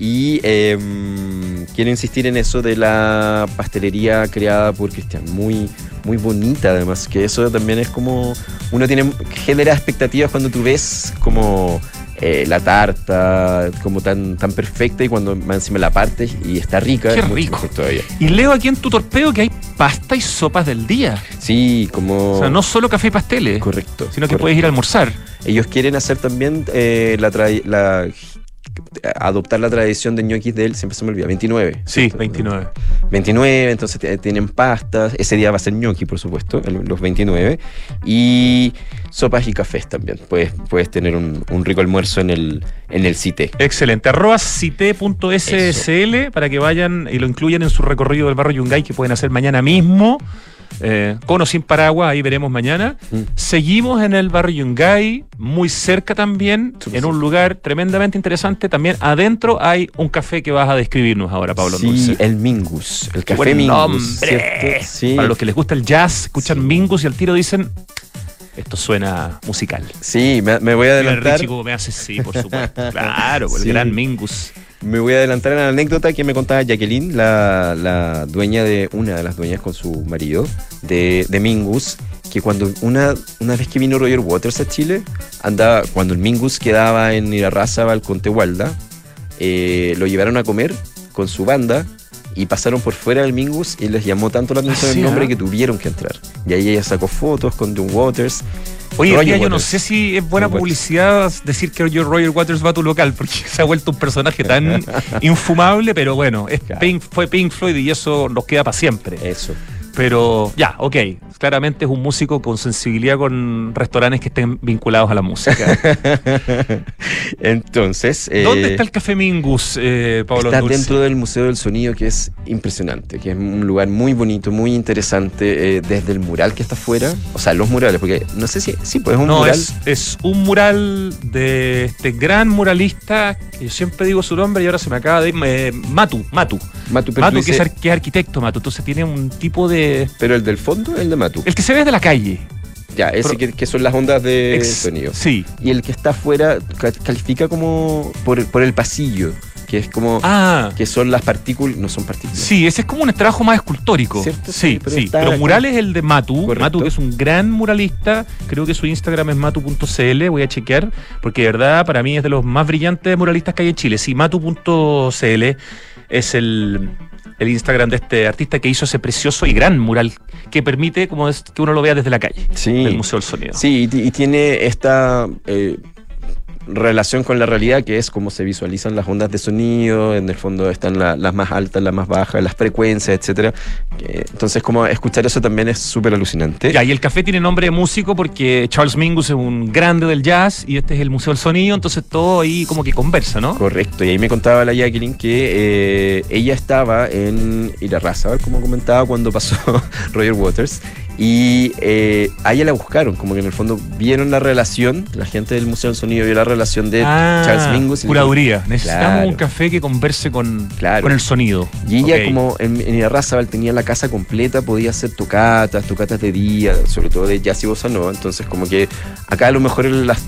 Y em, quiero insistir en eso de la pastelería creada por Cristian. Muy, muy bonita además, que eso también es como... Uno tiene genera expectativas cuando tú ves como eh, la tarta como tan, tan perfecta y cuando más encima la partes y está rica. Qué es rico. mejor todavía. Y leo aquí en tu torpeo que hay pasta y sopas del día. Sí, como... O sea, no solo café y pasteles, Correcto. sino que correcto. puedes ir a almorzar. Ellos quieren hacer también eh, la, la adoptar la tradición de ñoquis del, siempre se me olvida, 29. Sí, ¿cierto? 29. 29, entonces t- tienen pastas, ese día va a ser ñoqui, por supuesto, los 29, y sopas y cafés también. Puedes, puedes tener un, un rico almuerzo en el, en el CITE. Excelente. Arroba cite.ssl para que vayan y lo incluyan en su recorrido del barrio Yungay que pueden hacer mañana mismo. Eh, con o sin paraguas, ahí veremos mañana. Mm. Seguimos en el barrio Yungay, muy cerca también, en un lugar tremendamente interesante. También adentro hay un café que vas a describirnos ahora, Pablo sí, Dulce. el Mingus, el café Mingus. Sí, Para los que les gusta el jazz, escuchan. Mingus y al tiro dicen, esto suena musical. sí me, me voy a adelantar. Me hace sí, por supuesto. *laughs* Claro, el gran Mingus. Me voy a adelantar en la anécdota que me contaba Jacqueline, la, la dueña de, una de las dueñas con su marido, de, de Mingus, que cuando una, una vez que vino Roger Waters a Chile, andaba, cuando el Mingus quedaba en Irarrázaval con Tehualda, eh, lo llevaron a comer con su banda y pasaron por fuera del Mingus y les llamó tanto la atención Ah, el nombre ¿ah? que tuvieron que entrar. Y ahí ella sacó fotos con John Waters. Oye, Roger tía, yo no Waters. sé si es buena Waters. publicidad decir que Roger Waters va a tu local, porque se ha vuelto un personaje tan *laughs* infumable, pero bueno, es Claro. Pink- fue Pink Floyd y eso nos queda para siempre. Eso. Pero ya, ok, claramente es un músico con sensibilidad con restaurantes que estén vinculados a la música. *laughs* Entonces. eh, ¿Dónde está el Café Mingus, eh, Pablo Está Dulce? dentro del Museo del Sonido, que es impresionante, que es un lugar muy bonito, muy interesante, eh, desde el mural que está afuera, o sea, los murales, porque no sé si, sí, pues es un No, mural. es, es un mural de este gran muralista, que yo siempre digo su nombre y ahora se me acaba de ir, eh, Matu, Matu. Matu, Matu, que es, que es arquitecto, Matu. Entonces tiene un tipo de... pero el del fondo es el de Matu. El que se ve desde la calle. ya, ese pero- que, que son las ondas de Ex- sonido. Sí. Y el que está afuera ca- califica como por, por el pasillo, que es como Ah, que son las partículas, no son partículas. sí, ese es como un trabajo más escultórico. ¿Cierto? Sí, Sí, pero sí. Pero mural es el de Matu. Correcto. Matu, que es un gran muralista. Creo que su Instagram es matu.cl. Voy a chequear, porque de verdad para mí es de los más brillantes muralistas que hay en Chile. Sí, matu.cl es el, el Instagram de este artista que hizo ese precioso y gran mural que permite como es, que uno lo vea desde la calle, Sí. del Museo del Sonido. Sí, y, ti- y tiene esta eh, relación con la realidad que es cómo se visualizan las ondas de sonido, en el fondo están la- las más altas, las más bajas, las frecuencias. Que- Entonces, como escuchar eso también es súper alucinante. Ya, y el café tiene nombre de músico porque Charles Mingus es un grande del jazz y este es el Museo del Sonido, entonces todo ahí como que conversa, ¿no? Correcto, y ahí me contaba la Jacqueline que eh, ella estaba en Irarrázaval, como comentaba, cuando pasó *laughs* Roger Waters, Y eh, a ella la buscaron, como que en el fondo vieron la relación, la gente del Museo del Sonido vio la relación de Ah, Charles Mingus. Curaduría. Necesitamos Claro. un café que converse con, Claro. con el sonido. Y ella, como en, en Irarrázaval tenía la casa completa, podía hacer tocatas, tocatas de día, sobre todo de jazz y bossa nova. Entonces, como que acá a lo mejor las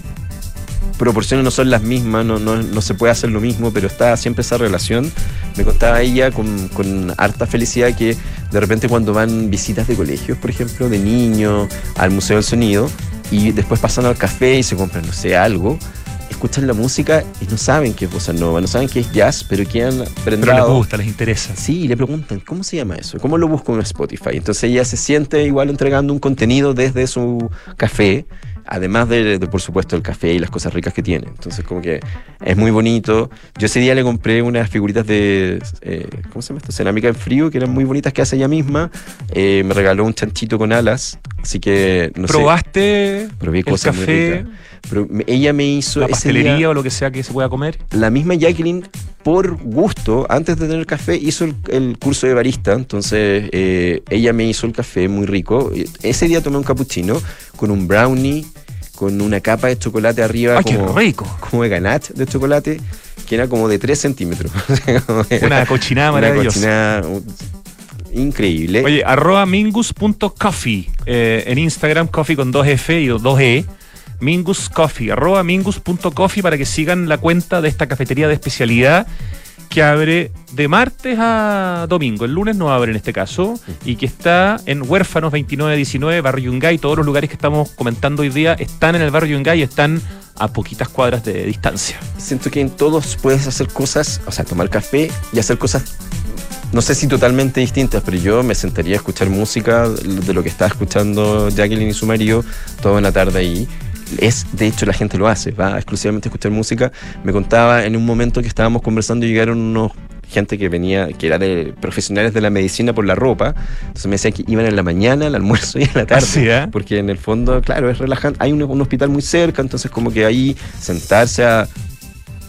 proporciones no son las mismas, no, no, no se puede hacer lo mismo, pero está siempre esa relación. Me contaba ella con, con harta felicidad que de repente cuando van visitas de colegios, por ejemplo, de niños al Museo del Sonido, y después pasan al café y se compran, no sé, algo, escuchan la música y no saben qué es bossa nova, no saben qué es jazz, pero quedan Pero les prendados. gusta, les interesa. Sí, y le preguntan, ¿cómo se llama eso? ¿Cómo lo busco en Spotify? Entonces ella se siente igual entregando un contenido desde su café, además de, de, por supuesto, el café y las cosas ricas que tiene. Entonces, como que es muy bonito. Yo ese día le compré unas figuritas de, eh, ¿cómo se llama esto? Cerámica en frío, que eran muy bonitas que hace ella misma. Eh, me regaló un chanchito con alas, así que no sé. ¿Probaste Probé el cosas café. Pero ella me hizo la ese pastelería día- o lo que sea que se pueda comer? la misma Jacqueline, por gusto, antes de tener café, hizo el, el curso de barista. Entonces, eh, ella me hizo el café muy rico. Y Ese día tomé un cappuccino con un brownie, con una capa de chocolate arriba, ¡Ay, qué rico! como de ganache de chocolate, que era como de 3 centímetros. *laughs* Una cochinada Una maravillosa. cochinada, uh, increíble. Oye, arroba mingus.coffee eh, en Instagram, coffee con dos F y dos E. Mingus Coffee, arroba mingus.coffee para que sigan la cuenta de esta cafetería de especialidad que abre de martes a domingo. El lunes no abre en este caso y que está en Huérfanos 2919, Barrio Yungay. Todos los lugares que estamos comentando hoy día están en el Barrio Yungay y están a poquitas cuadras de distancia. Siento que en todos puedes hacer cosas, o sea, tomar café y hacer cosas, no sé si totalmente distintas, pero yo me sentaría a escuchar música de lo que está escuchando Jacqueline y su marido toda una tarde ahí. Es, de hecho, la gente lo hace, va exclusivamente a escuchar música. Me contaba en un momento que estábamos conversando y llegaron unos gente que venía, que era de profesionales de la medicina por la ropa. Entonces me decían que iban en la mañana, al almuerzo y en la tarde. ¿eh? Porque en el fondo, claro, es relajante. Hay un, un hospital muy cerca, entonces como que ahí sentarse a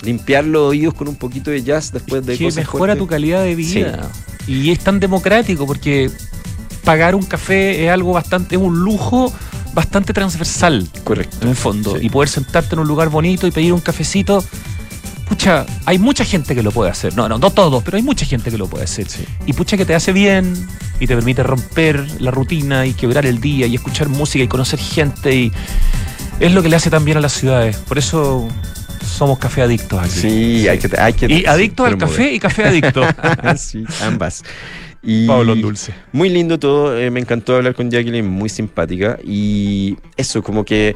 limpiar los oídos con un poquito de jazz después de que cosas mejora fuertes. tu calidad de vida. Y es tan democrático porque pagar un café es algo bastante, es un lujo bastante transversal Correcto. en el fondo. Sí. Y poder sentarte en un lugar bonito y pedir un cafecito. Pucha, hay mucha gente que lo puede hacer. No, no, no todos, pero hay mucha gente que lo puede hacer. Sí. Y pucha que te hace bien y te permite romper la rutina y quebrar el día y escuchar música y conocer gente y es lo que le hace tan bien a las ciudades. Por eso somos café adictos aquí. Sí, hay que, hay que Y adictos al promover. café y café adicto. *laughs* sí, ambas. Y Pablo Dulce. Muy lindo todo, eh, me encantó hablar con Jacqueline, muy simpática. Y eso, como que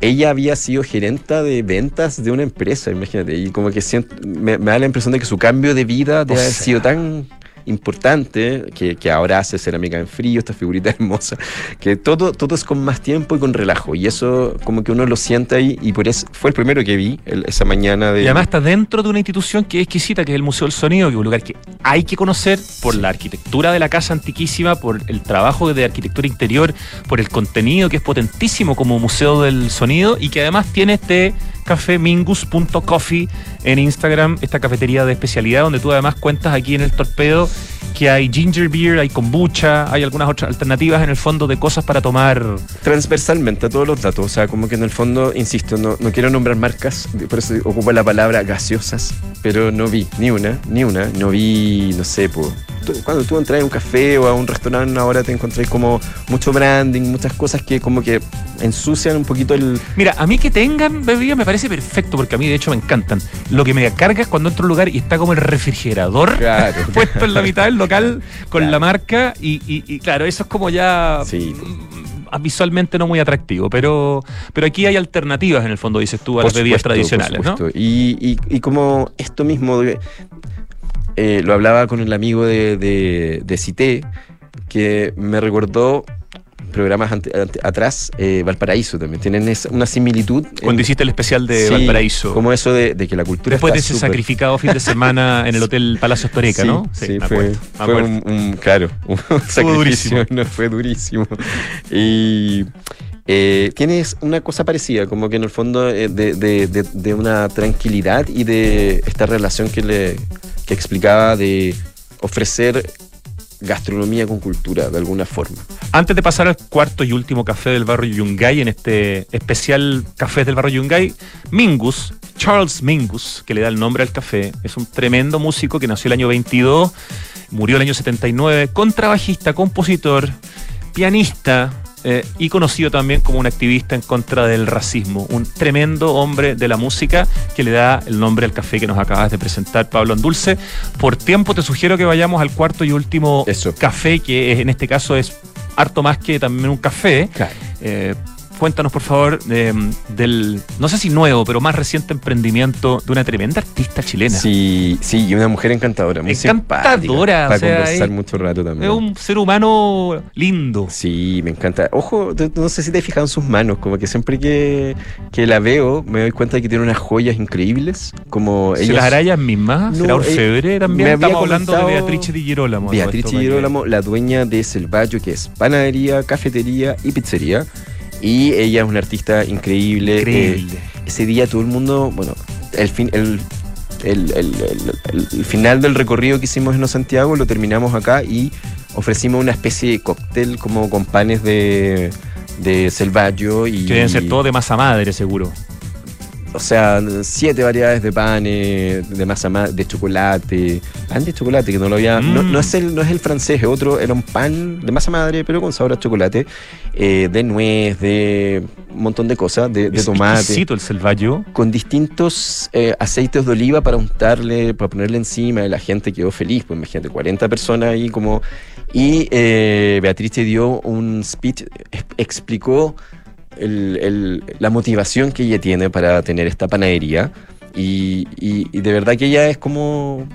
ella había sido gerenta de ventas de una empresa, imagínate. Y como que siento- me, me da la impresión de que su cambio de vida de O haber sea. sido tan importante, que, que ahora hace cerámica en frío, esta figurita *laughs* hermosa, que todo, todo es con más tiempo y con relajo. Y eso como que uno lo siente ahí y por eso fue el primero que vi el- esa mañana de... Y además está dentro de una institución que es exquisita, que es el Museo del Sonido, que es un lugar que hay que conocer por la arquitectura de la casa antiquísima, por el trabajo de arquitectura interior, por el contenido que es potentísimo como Museo del Sonido y que además tiene este café mingus.coffee en Instagram, esta cafetería de especialidad donde tú además cuentas aquí en el torpedo que hay ginger beer, hay kombucha, hay algunas otras alternativas en el fondo de cosas para tomar. transversalmente a todos los datos. O sea, como que en el fondo, insisto, no, no quiero nombrar marcas, por eso ocupo la palabra gaseosas, pero no vi ni una, ni una. No vi, no sé, tú- cuando tú entras a un café o a un restaurante ahora te encontrás como mucho branding, muchas cosas que como que ensucian un poquito el... Mira, a mí que tengan bebidas me parece perfecto, porque a mí de hecho me encantan. Lo que me carga es cuando entro a un lugar y está como el refrigerador Claro. *laughs* puesto en la mitad del local con Claro. la marca y, y- y claro, eso es como ya Sí. mm, visualmente no muy atractivo, pero, pero aquí hay alternativas en el fondo, dices tú, a Por las bebidas tradicionales, por ¿no? supuesto. Y, y- y como esto mismo, eh, lo hablaba con el amigo de, de, de Cité, que me recordó programas ante- ante- atrás, eh, Valparaíso también. Tienen esa- una similitud. Cuando en- hiciste el especial de Sí, Valparaíso. Como eso de, de que la cultura Después de ese sacrificado fin de semana en el *laughs* Hotel Palacio Astoreca, Sí, ¿no? Sí, me fue, me fue un, un- claro, *laughs* un sacrificio, durísimo. *laughs* no, fue durísimo. Y eh, tienes una cosa parecida, como que en el fondo eh, de, de- de- de una tranquilidad y de esta relación que le que explicaba de ofrecer gastronomía con cultura, de alguna forma. Antes de pasar al cuarto y último café del barrio Yungay, en este especial café del barrio Yungay, Mingus, Charles Mingus, que le da el nombre al café, es un tremendo músico que nació el año 22, murió el año 79, contrabajista, compositor, pianista, eh, y conocido también como un activista en contra del racismo. Un tremendo hombre de la música que le da el nombre al café que nos acabas de presentar, Pablo Andulce. Por tiempo te sugiero que vayamos al cuarto y último café, que en este caso es harto más que también un café. Claro. Eh, cuéntanos, por favor, del, no sé si nuevo, pero más reciente emprendimiento de una tremenda artista chilena. Sí, sí, y una mujer encantadora, muy encantadora. Para conversar mucho rato también. Es un ser humano lindo. Sí, me encanta. Ojo, no sé si te has fijado en sus manos, como que siempre que, que la veo me doy cuenta de que tiene unas joyas increíbles. Como ellas, las arayas mismas, no, orfebre también. Estamos hablando de Beatrice Di Girolamo. Beatrice Di Girolamo, la dueña de Selvaggio, que es panadería, cafetería y pizzería. Y ella es una artista increíble. Increíble. Eh, ese día todo el mundo, bueno, el, fin, el, el, final del recorrido que hicimos en Santiago lo terminamos acá y ofrecimos una especie de cóctel como con panes de, de selvaggio. Y, que deben ser todo de masa madre, seguro o sea, siete variedades de panes, de masa de chocolate, pan de chocolate, que no lo había, no, mm. es el, no es el francés, es otro, era un pan de masa madre, pero con sabor a chocolate, eh, de nuez, de un montón de cosas, de, de tomate. el selvaggio. Con distintos eh, aceites de oliva para untarle, para ponerle encima, y la gente quedó feliz, pues imagínate, 40 personas ahí como... Y eh, Beatriz te dio un speech, explicó la motivación que ella tiene para tener esta panadería. Y, de verdad que ella es como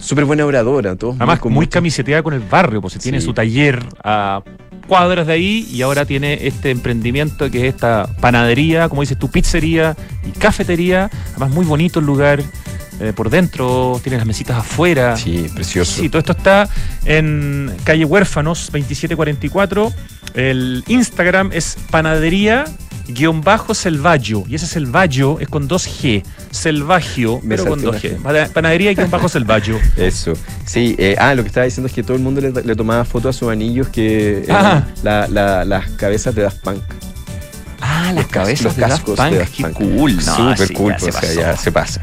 súper buena oradora. Además, muy, muy camiseteada con el barrio, pues tiene su taller a cuadras de ahí y ahora tiene este emprendimiento que es esta panadería, como dices tu pizzería y cafetería. Además, muy bonito el lugar. Eh, por dentro, tiene las mesitas afuera. Sí, precioso. Sí, todo esto está en calle Huérfanos 2744 el Instagram es panadería guion bajo selvaggio. Y ese selvaggio es con dos G. Selvagio, pero con dos G. Panadería guion bajo selvaggio. *laughs* Eso. Sí, eh, ah, lo que estaba diciendo es que todo el mundo le, tomaba fotos a sus anillos que ah. las cabezas de Daft Punk. Ah, las cabezas los cascos de Daft Punk. Qué cool. No, Súper cool, o sea, ya se pasa.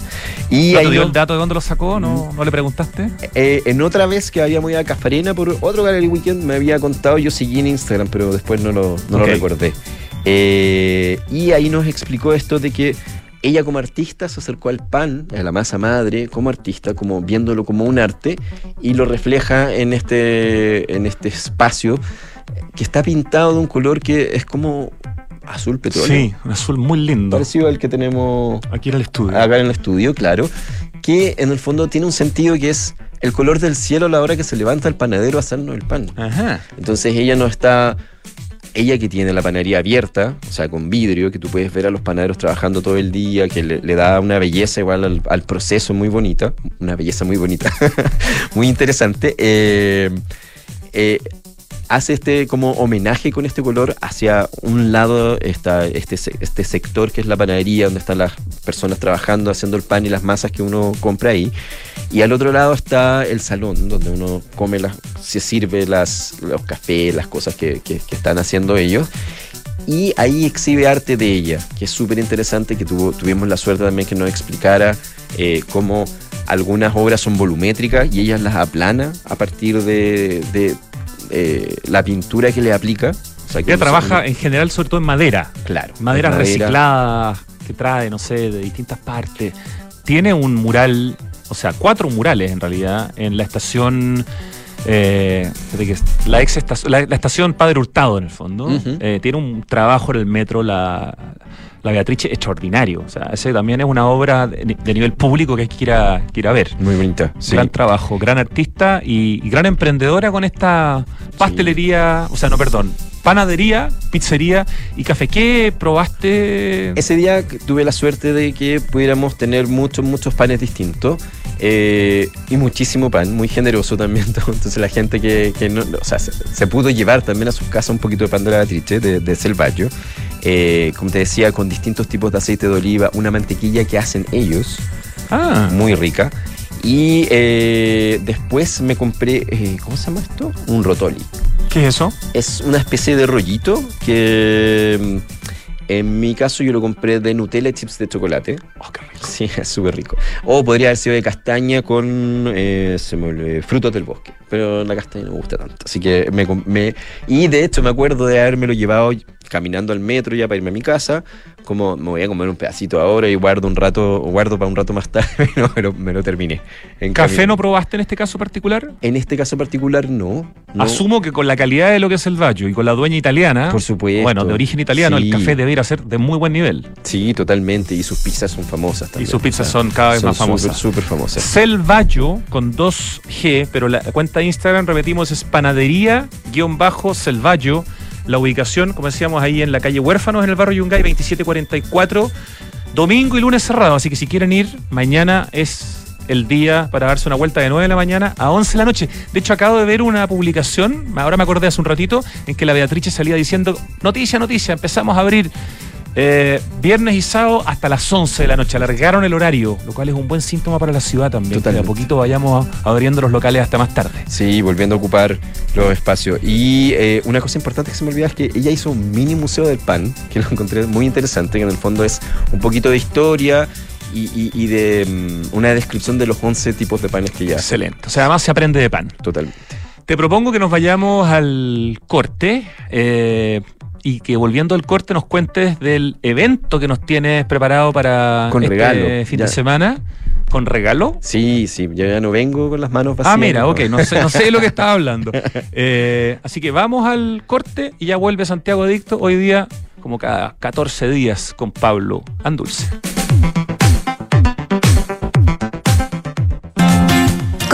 Y ¿No te dio el dato de dónde lo sacó? ¿No, ¿no le preguntaste? Eh, en otra vez que habíamos ido a Casparena por otro Gallery Weekend me había contado, yo seguí en Instagram, pero después no lo, no lo recordé. Eh, y ahí nos explicó esto de que ella como artista se acercó al pan, a la masa madre, como artista, como viéndolo como un arte, y lo refleja en este, en este espacio que está pintado de un color que es como azul petróleo. Sí, un azul muy lindo. Parecido al que tenemos aquí en el estudio. Acá en el estudio, claro. Que en el fondo tiene un sentido que es el color del cielo a la hora que se levanta el panadero a hacernos el pan. Ajá. Entonces ella no está. Ella que tiene la panadería abierta, o sea, con vidrio, que tú puedes ver a los panaderos trabajando todo el día, que le, da una belleza igual al, proceso muy bonita, una belleza muy bonita, *laughs* muy interesante. Eh, eh, hace este como homenaje con este color hacia un lado está este, este sector que es la panadería donde están las personas trabajando haciendo el pan y las masas que uno compra ahí. Y al otro lado está el salón donde uno come las se sirve las los cafés las cosas que, están haciendo ellos. Y ahí exhibe arte de ella que es súper interesante que tuvimos la suerte también que nos explicara eh, cómo algunas obras son volumétricas y ella las aplana a partir de, eh, la pintura que le aplica. O Ella trabaja en general sobre todo en madera. Claro. Madera, reciclada que trae, no sé, de distintas partes. Tiene un mural, o sea, cuatro murales en realidad, en la estación... Eh, la ex estación, la, estación Padre Hurtado en el fondo. Eh, tiene un trabajo en el metro, la, la Beatrice extraordinario. O sea, ese también es una obra de, nivel público que hay que ir a, ver. Muy bonita. Gran trabajo, gran artista y, gran emprendedora con esta pastelería, o sea, no, perdón, panadería, pizzería y café. ¿Qué probaste? Ese día tuve la suerte de que pudiéramos tener muchos, muchos panes distintos. Eh, y muchísimo pan, muy generoso también. *laughs* Entonces la gente que, no, o sea, se, pudo llevar también a sus casas un poquito de pan de la Beatrice, de, de Selvaggio. Eh, como te decía, con distintos tipos de aceite de oliva, una mantequilla que hacen ellos, ah. muy rica. Y eh, después me compré, ¿cómo se llama esto? Un rotoli. ¿Qué es eso? Es una especie de rollito que mm, en mi caso yo lo compré de Nutella y chips de chocolate. Oh, qué rico. Sí, *laughs* es súper rico. O podría haber sido de castaña con eh, se me olvidó, frutos del bosque. Pero la castaña no me gusta tanto. Así que me, me- Y de hecho me acuerdo de habérmelo llevado caminando al metro ya para irme a mi casa. Como me voy a comer un pedacito ahora y guardo un rato, guardo para un rato más tarde. *laughs* no, me, lo, me lo terminé. En ¿Café camino. no probaste en este caso particular? En este caso particular no. no. Asumo que con la calidad de lo que es el Baggio y con la dueña italiana, Por supuesto. bueno, de origen italiano, Sí. el café debe ir a ser de muy buen nivel. Sí, totalmente. Y sus pizzas son famosas también. Y sus pizzas O sea, son cada vez más súper, famosas. Súper famosas. Selvaggio con 2G, pero la cuenta de Instagram, repetimos, es panadería-selvaggio. La ubicación, como decíamos, ahí en la calle Huérfanos, en el barrio Yungay, 2744. Domingo y lunes cerrado, así que si quieren ir, mañana es el día para darse una vuelta de 9 de la mañana a 11 de la noche. De hecho, acabo de ver una publicación, ahora me acordé hace un ratito, en que la Beatriz salía diciendo, noticia, noticia, empezamos a abrir eh, viernes y sábado hasta las 11 de la noche. Alargaron el horario, lo cual es un buen síntoma para la ciudad también. Que de a Totalmente. poquito vayamos abriendo los locales hasta más tarde. Sí, volviendo a ocupar los espacios. Y eh, una cosa importante que se me olvidaba es que ella hizo un mini museo del pan, que lo encontré muy interesante, que en el fondo es un poquito de historia y, de mm, una descripción de los 11 tipos de panes que hace. Excelente. O sea, además se aprende de pan. Totalmente. Te propongo que nos vayamos al corte eh, y que volviendo al corte nos cuentes del evento que nos tienes preparado para Con este regalo, fin ya. de semana. ¿Con regalo? Sí, sí, yo ya no vengo con las manos vacías. Ah, mira, ¿no? ok, no sé, no sé lo que estaba hablando. *laughs* Eh, así que vamos al corte y ya vuelve Santiago Adicto hoy día, como cada 14 días, con Pablo Andulce.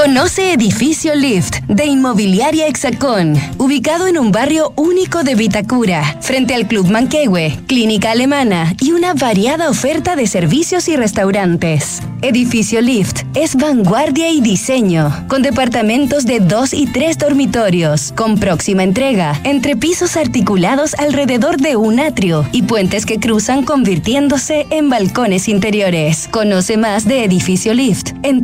Conoce Edificio Lift de Inmobiliaria Hexacón, ubicado en un barrio único de Vitacura, frente al Club Manquehue, Clínica Alemana y una variada oferta de servicios y restaurantes. Edificio Lift es vanguardia y diseño, con departamentos de dos y tres dormitorios, con próxima entrega, entre pisos articulados alrededor de un atrio y puentes que cruzan convirtiéndose en balcones interiores. Conoce más de Edificio Lift en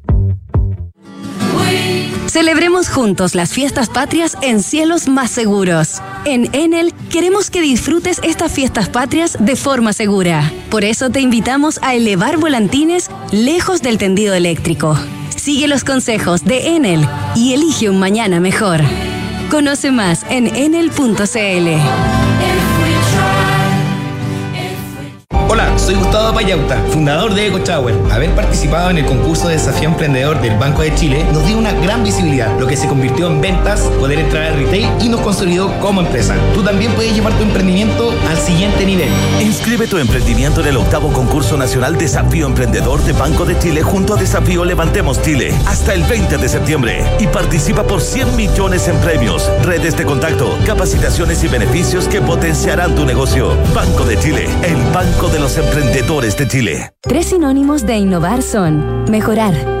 Celebremos juntos las fiestas patrias en cielos más seguros. En Enel queremos que disfrutes estas fiestas patrias de forma segura. Por eso te invitamos a elevar volantines lejos del tendido eléctrico. Sigue los consejos de Enel y elige un mañana mejor. Conoce más en enel.cl. Soy Gustavo Payauta, fundador de EcoChower. Haber participado en el concurso de desafío emprendedor del Banco de Chile nos dio una gran visibilidad, lo que se convirtió en ventas, poder entrar al retail y nos consolidó como empresa. Tú también puedes llevar tu emprendimiento al siguiente nivel. Inscribe tu emprendimiento en el octavo concurso nacional Desafío Emprendedor de Banco de Chile junto a Desafío Levantemos Chile hasta el 20 de septiembre y participa por 100 millones en premios, redes de contacto, capacitaciones y beneficios que potenciarán tu negocio. Banco de Chile, el banco de los emprendedores de Chile. Tres sinónimos de innovar son mejorar,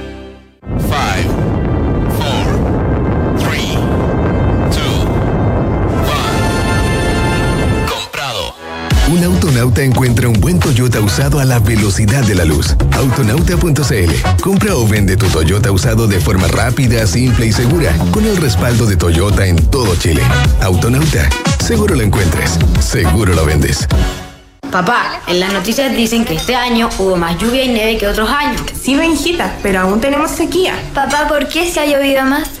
Autonauta encuentra un buen Toyota usado a la velocidad de la luz. Autonauta.cl. Compra o vende tu Toyota usado de forma rápida, simple y segura, con el respaldo de Toyota en todo Chile. Autonauta. Seguro lo encuentres. Seguro lo vendes. Papá, en las noticias dicen que este año hubo más lluvia y nieve que otros años. Sí, Benjita, pero aún tenemos sequía. Papá, ¿por qué se ha llovido más?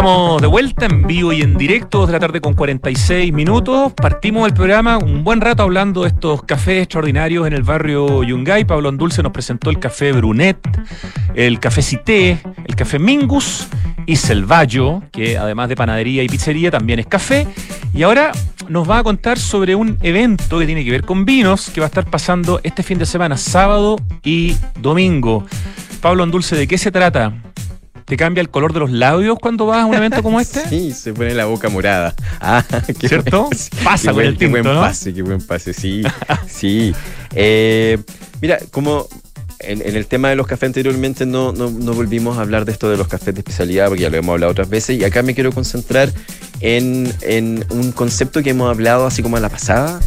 Estamos de vuelta en vivo y en directo, de la tarde con 46 minutos. Partimos el programa un buen rato hablando de estos cafés extraordinarios en el barrio Yungay. Pablo Andulce nos presentó el café Brunet, el café Cité, el café Mingus y Selvallo, que además de panadería y pizzería también es café. Y ahora nos va a contar sobre un evento que tiene que ver con vinos que va a estar pasando este fin de semana, sábado y domingo. Pablo Andulce, ¿de qué se trata? ¿Te cambia el color de los labios cuando vas a un evento como este? *laughs* Sí, se pone la boca morada. *laughs* Ah, qué ¿Cierto? buen- Pasa qué con buen, el qué tinto, buen ¿no? pase, qué buen pase, sí. *laughs* sí. Eh, mira, como en, en el tema de los cafés anteriormente no, no, no volvimos a hablar de esto de los cafés de especialidad, porque ya lo hemos hablado otras veces, y acá me quiero concentrar en, en un concepto que hemos hablado así como a la pasada,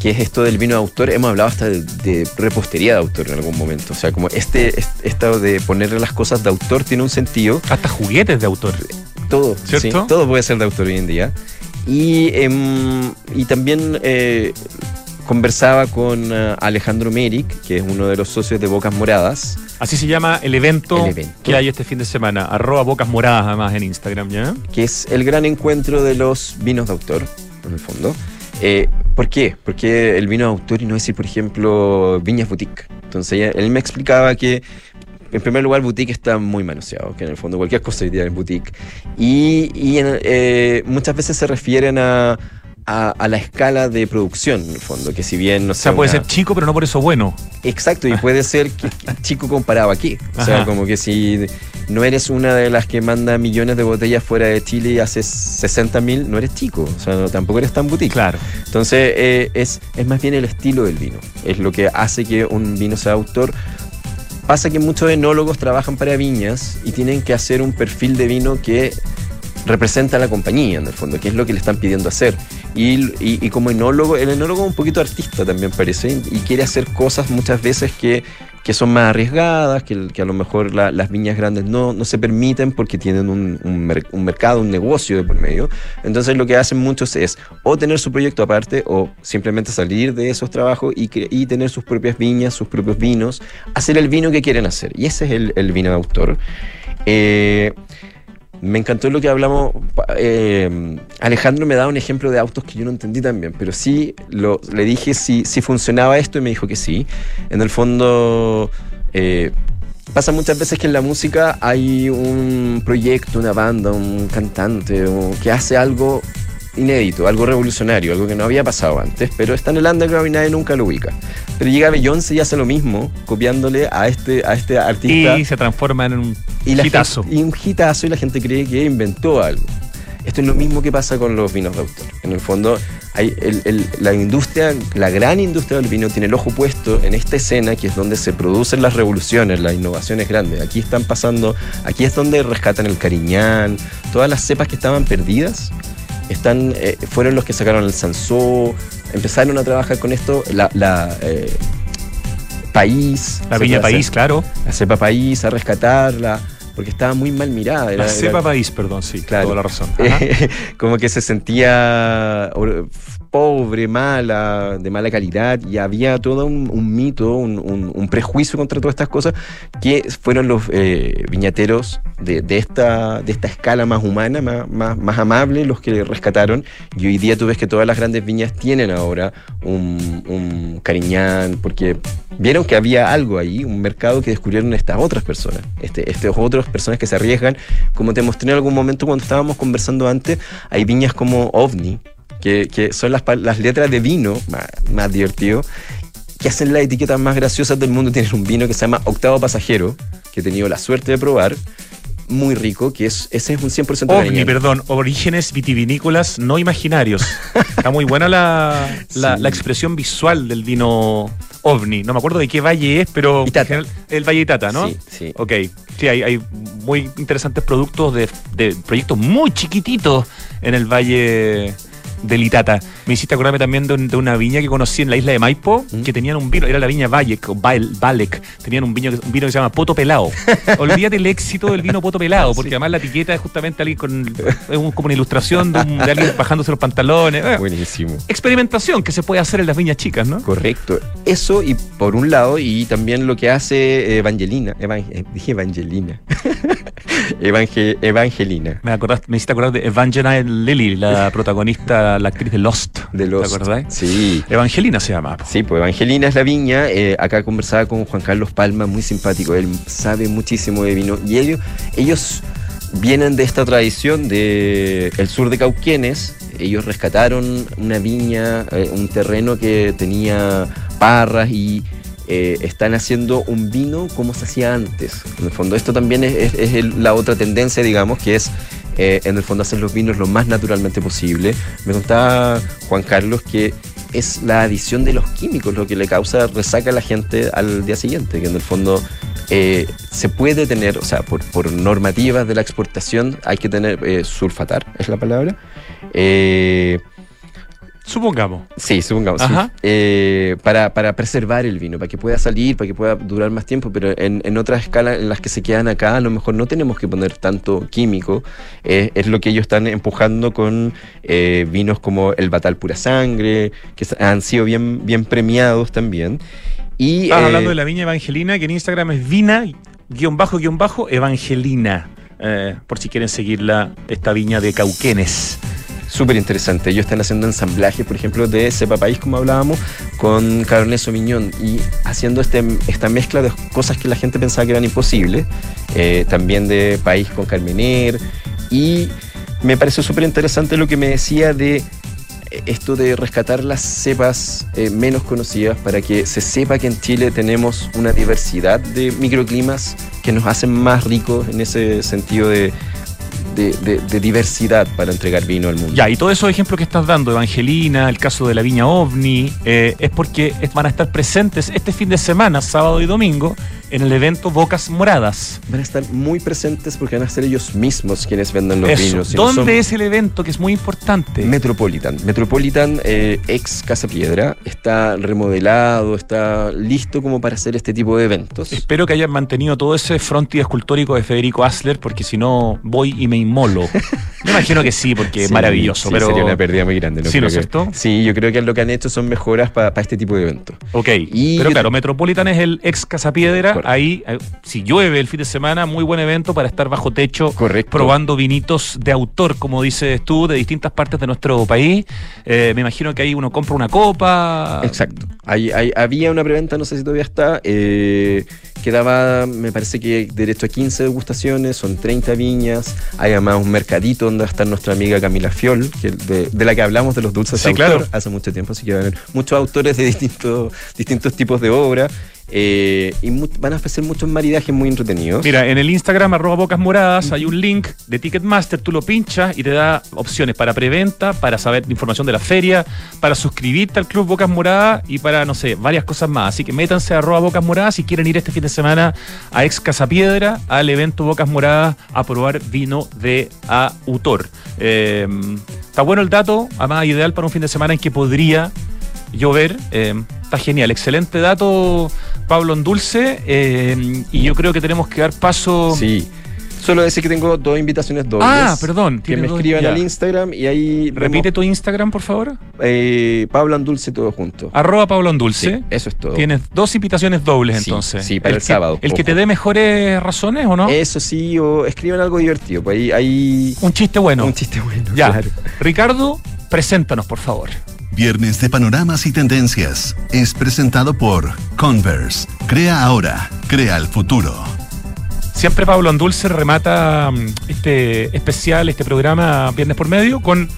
que es esto del vino de autor. Hemos hablado hasta de, de repostería de autor en algún momento. O sea, como este, este- esto de ponerle las cosas de autor tiene un sentido. Hasta juguetes de autor. Todo, ¿Cierto? sí, todo puede ser de autor hoy en día. Y, em, y también eh, conversaba con eh, Alejandro Meric, que es uno de los socios de Bocas Moradas. Así se llama el evento, El evento. que hay este fin de semana. Arroba bocas moradas además en Instagram, ¿ya? que es el gran encuentro de los vinos de autor, en el fondo. Eh, ¿Por qué? Porque el vino de autor y no decir, por ejemplo, viñas boutique. Entonces él me explicaba que, en primer lugar, boutique está muy manoseado, que en el fondo cualquier cosa hoy día es boutique. Y, y en- eh, muchas veces se refieren a, a- a la escala de producción, en el fondo, que si bien no O sea, puede una- ser chico, pero no por eso bueno. Exacto, y puede ser que- que chico comparado aquí. O sea, Ajá. como que si no eres una de las que manda millones de botellas fuera de Chile y haces 60 mil, no eres chico. O sea, no- tampoco eres tan boutique. Claro. Entonces, eh, es, es más bien el estilo del vino. Es lo que hace que un vino sea autor. Pasa que muchos enólogos trabajan para viñas y tienen que hacer un perfil de vino que representa a la compañía, en el fondo, que es lo que le están pidiendo hacer. Y, y- y como enólogo, el enólogo es un poquito artista también parece, y quiere hacer cosas muchas veces que, que son más arriesgadas, que, que a lo mejor la- las viñas grandes no, no se permiten porque tienen un, un mer- un mercado, un negocio de por medio. Entonces lo que hacen muchos es o tener su proyecto aparte o simplemente salir de esos trabajos y, y tener sus propias viñas, sus propios vinos, hacer el vino que quieren hacer. Y ese es el, el vino de autor. Eh, me encantó lo que hablamos. eh, Alejandro me da un ejemplo de autos que yo no entendí también, pero sí le dije si, si funcionaba esto y me dijo que sí. En el fondo, eh, pasa muchas veces que en la música hay un proyecto, una banda, un cantante que hace algo inédito, algo revolucionario, algo que no había pasado antes, pero está en el underground y nadie nunca lo ubica. Pero llega Beyoncé y hace lo mismo, copiándole a este, a este artista. Y se transforma en un Y hitazo. gente- y un hitazo y la gente cree que inventó algo. Esto es lo mismo que pasa con los vinos de autor. En el fondo, hay el- el- la industria, la gran industria del vino tiene el ojo puesto en esta escena que es donde se producen las revoluciones, las innovaciones grandes. Aquí están pasando, aquí es donde rescatan el cariñán, todas las cepas que estaban perdidas. Están, eh, fueron los que sacaron el Sansó, empezaron a trabajar con esto, la, la, eh, país. La Viña País, hacer- claro. la cepa país, a rescatarla, porque estaba muy mal mirada. La cepa era- país, perdón, sí, Claro. toda la razón. *laughs* Como que se sentía pobre, mala, de mala calidad, y había todo un, mito, un, prejuicio contra todas estas cosas, que fueron los eh, viñateros de, esta, de esta escala más humana, más, más, amable, los que rescataron, y hoy día tú ves que todas las grandes viñas tienen ahora un, cariñán, porque vieron que había algo ahí, un mercado que descubrieron estas otras personas, este, estas otras personas que se arriesgan. Como te mostré en algún momento cuando estábamos conversando antes, hay viñas como OVNI, que, que son las, letras de vino, más, más divertido, que hacen las etiquetas más graciosas del mundo. Tienen un vino que se llama Octavo Pasajero, que he tenido la suerte de probar. muy rico, que es ese es un 100% OVNI, cariñano. perdón, orígenes vitivinícolas no imaginarios. Está muy buena la, la, Sí. la expresión visual del vino OVNI. No me acuerdo de qué valle es, pero general- el Valle Itata, ¿no? Sí, sí. Ok, sí, hay, hay muy interesantes productos de, de proyectos muy chiquititos en el Valle del Itata. Me hiciste acordarme también de, un- de una viña que conocí en la isla de Maipo, ¿Mm? que tenían un vino, era la viña Valek, o Val- Valek, tenían un vino, que- un vino que se llama Poto Pelado. *laughs* Olvídate el éxito del vino Poto Pelado, *laughs* porque además la etiqueta es justamente alguien con, es un- como una ilustración de, un- de alguien bajándose los pantalones. Eh, Buenísimo. experimentación que se puede hacer en las viñas chicas, ¿no? Correcto. Eso y por un lado, y también lo que hace Evangelina. Evan- eh, dije Evangelina. *laughs* Evangel- Evangelina. Me, acordás- me hiciste acordar de Evangeline Lilly, la protagonista, la actriz de Lost. De los. ¿Te acordás? Sí. Evangelina se llama. Sí, pues Evangelina es la viña. eh, acá conversaba con Juan Carlos Palma, muy simpático. Él sabe muchísimo de vino. Y ellos, ellos vienen de esta tradición de el sur de Cauquenes. Ellos rescataron una viña, eh, un terreno que tenía parras y eh, están haciendo un vino como se hacía antes. En el fondo, esto también es, es- es el- la otra tendencia, digamos, que es eh, en el fondo hacer los vinos lo más naturalmente posible. Me contaba Juan Carlos que es la adición de los químicos lo que le causa resaca a la gente al día siguiente, que en el fondo eh, se puede tener, o sea, por, por normativas de la exportación hay que tener eh, sulfatar, es la palabra. Supongamos. Sí, supongamos. Ajá. Eh, para, para preservar el vino, para que pueda salir, para que pueda durar más tiempo, pero en, en otras escalas en las que se quedan acá, a lo mejor no tenemos que poner tanto químico. Eh, es lo que ellos están empujando con eh, vinos como el Batal Pura Sangre, que han sido bien, bien premiados también. Y, eh, hablando de la viña Evangelina, que en Instagram es vina, guion bajo, guion bajo, Evangelina. Eh, por si quieren seguirla, esta viña de Cauquenes. Súper interesante. Ellos están haciendo ensamblaje, por ejemplo, de cepa país, como hablábamos, con Cabernet Sauvignon y haciendo este, esta mezcla de cosas que la gente pensaba que eran imposibles. eh, también de país con Carmener. Y me pareció súper interesante lo que me decía de eh, esto de rescatar las cepas eh, menos conocidas para que se sepa que en Chile tenemos una diversidad de microclimas que nos hacen más ricos en ese sentido de, de- diversidad para entregar vino al mundo. Ya, y todos esos ejemplos que estás dando, Evangelina, el caso de la viña OVNI, eh, es porque van a estar presentes este fin de semana, sábado y domingo, en el evento Bocas Moradas. Van a estar muy presentes porque van a ser ellos mismos quienes vendan los Eso. vinos. no ¿Dónde es el evento que es muy importante? Metropolitan. Metropolitan, eh, ex Casa Piedra, está remodelado, está listo como para hacer este tipo de eventos. Espero que hayan mantenido todo ese frontis escultórico de Federico Asler, porque si no voy y me inmolo. *laughs* Me imagino que sí, porque es maravilloso. sí, pero sería una pérdida muy grande. Sí, ¿no es cierto? Sí, yo creo que lo que han hecho son mejoras para este tipo de eventos. Ok, Y pero claro, Metropolitan es el ex Ahí, eh, si llueve el fin de semana, muy buen evento para estar bajo techo, probando vinitos de autor, como dices tú, de distintas partes de nuestro país. Eh, me imagino que ahí uno compra una copa. Exacto. Hay, hay- había una preventa, no sé si todavía está, eh, que daba, me parece que derecho a 15 degustaciones, son 30 viñas. Hay además un mercadito donde va a estar nuestra amiga Camila Fiol, que de, de la que hablamos de los dulces Sí, de autor claro. hace mucho tiempo, así que van a haber muchos autores de distintos, distintos tipos de obra. Eh, y van a ofrecer muchos maridajes muy entretenidos. Mira, en el Instagram, arroba Bocas Moradas, hay un link de Ticketmaster, tú lo pinchas y te da opciones para preventa, para saber información de la feria, para suscribirte al Club Bocas Moradas y para, no sé, varias cosas más. Así que métanse a arroba Bocas Moradas si quieren ir este fin de semana a Ex Casa Piedra, al evento Bocas Moradas, a probar vino de autor. Eh, está bueno el dato, además ideal para un fin de semana en que podría llover. eh, está genial, excelente dato, Pablo Endulce. eh, y yo creo que tenemos que dar paso. Sí. Solo decir que tengo dos invitaciones dobles. Ah, perdón, Que me dos- escriban ya. al Instagram y ahí. Repite tu Instagram, por favor. Eh, Pablo Andulce todo junto. Arroba Pablo Endulce. Sí, eso es todo. Tienes dos invitaciones dobles Sí, entonces. sí, para el sábado, ¿El que te dé mejores razones o no? Eso sí, o escriban algo divertido. Pues ahí, ahí- Un chiste bueno. Un chiste bueno. Ya. claro. Ricardo, preséntanos, por favor. Viernes de panoramas y tendencias es presentado por Converse. Crea ahora, crea el futuro. Siempre Pablo Andulce remata mm, este especial, este programa Viernes por Medio, con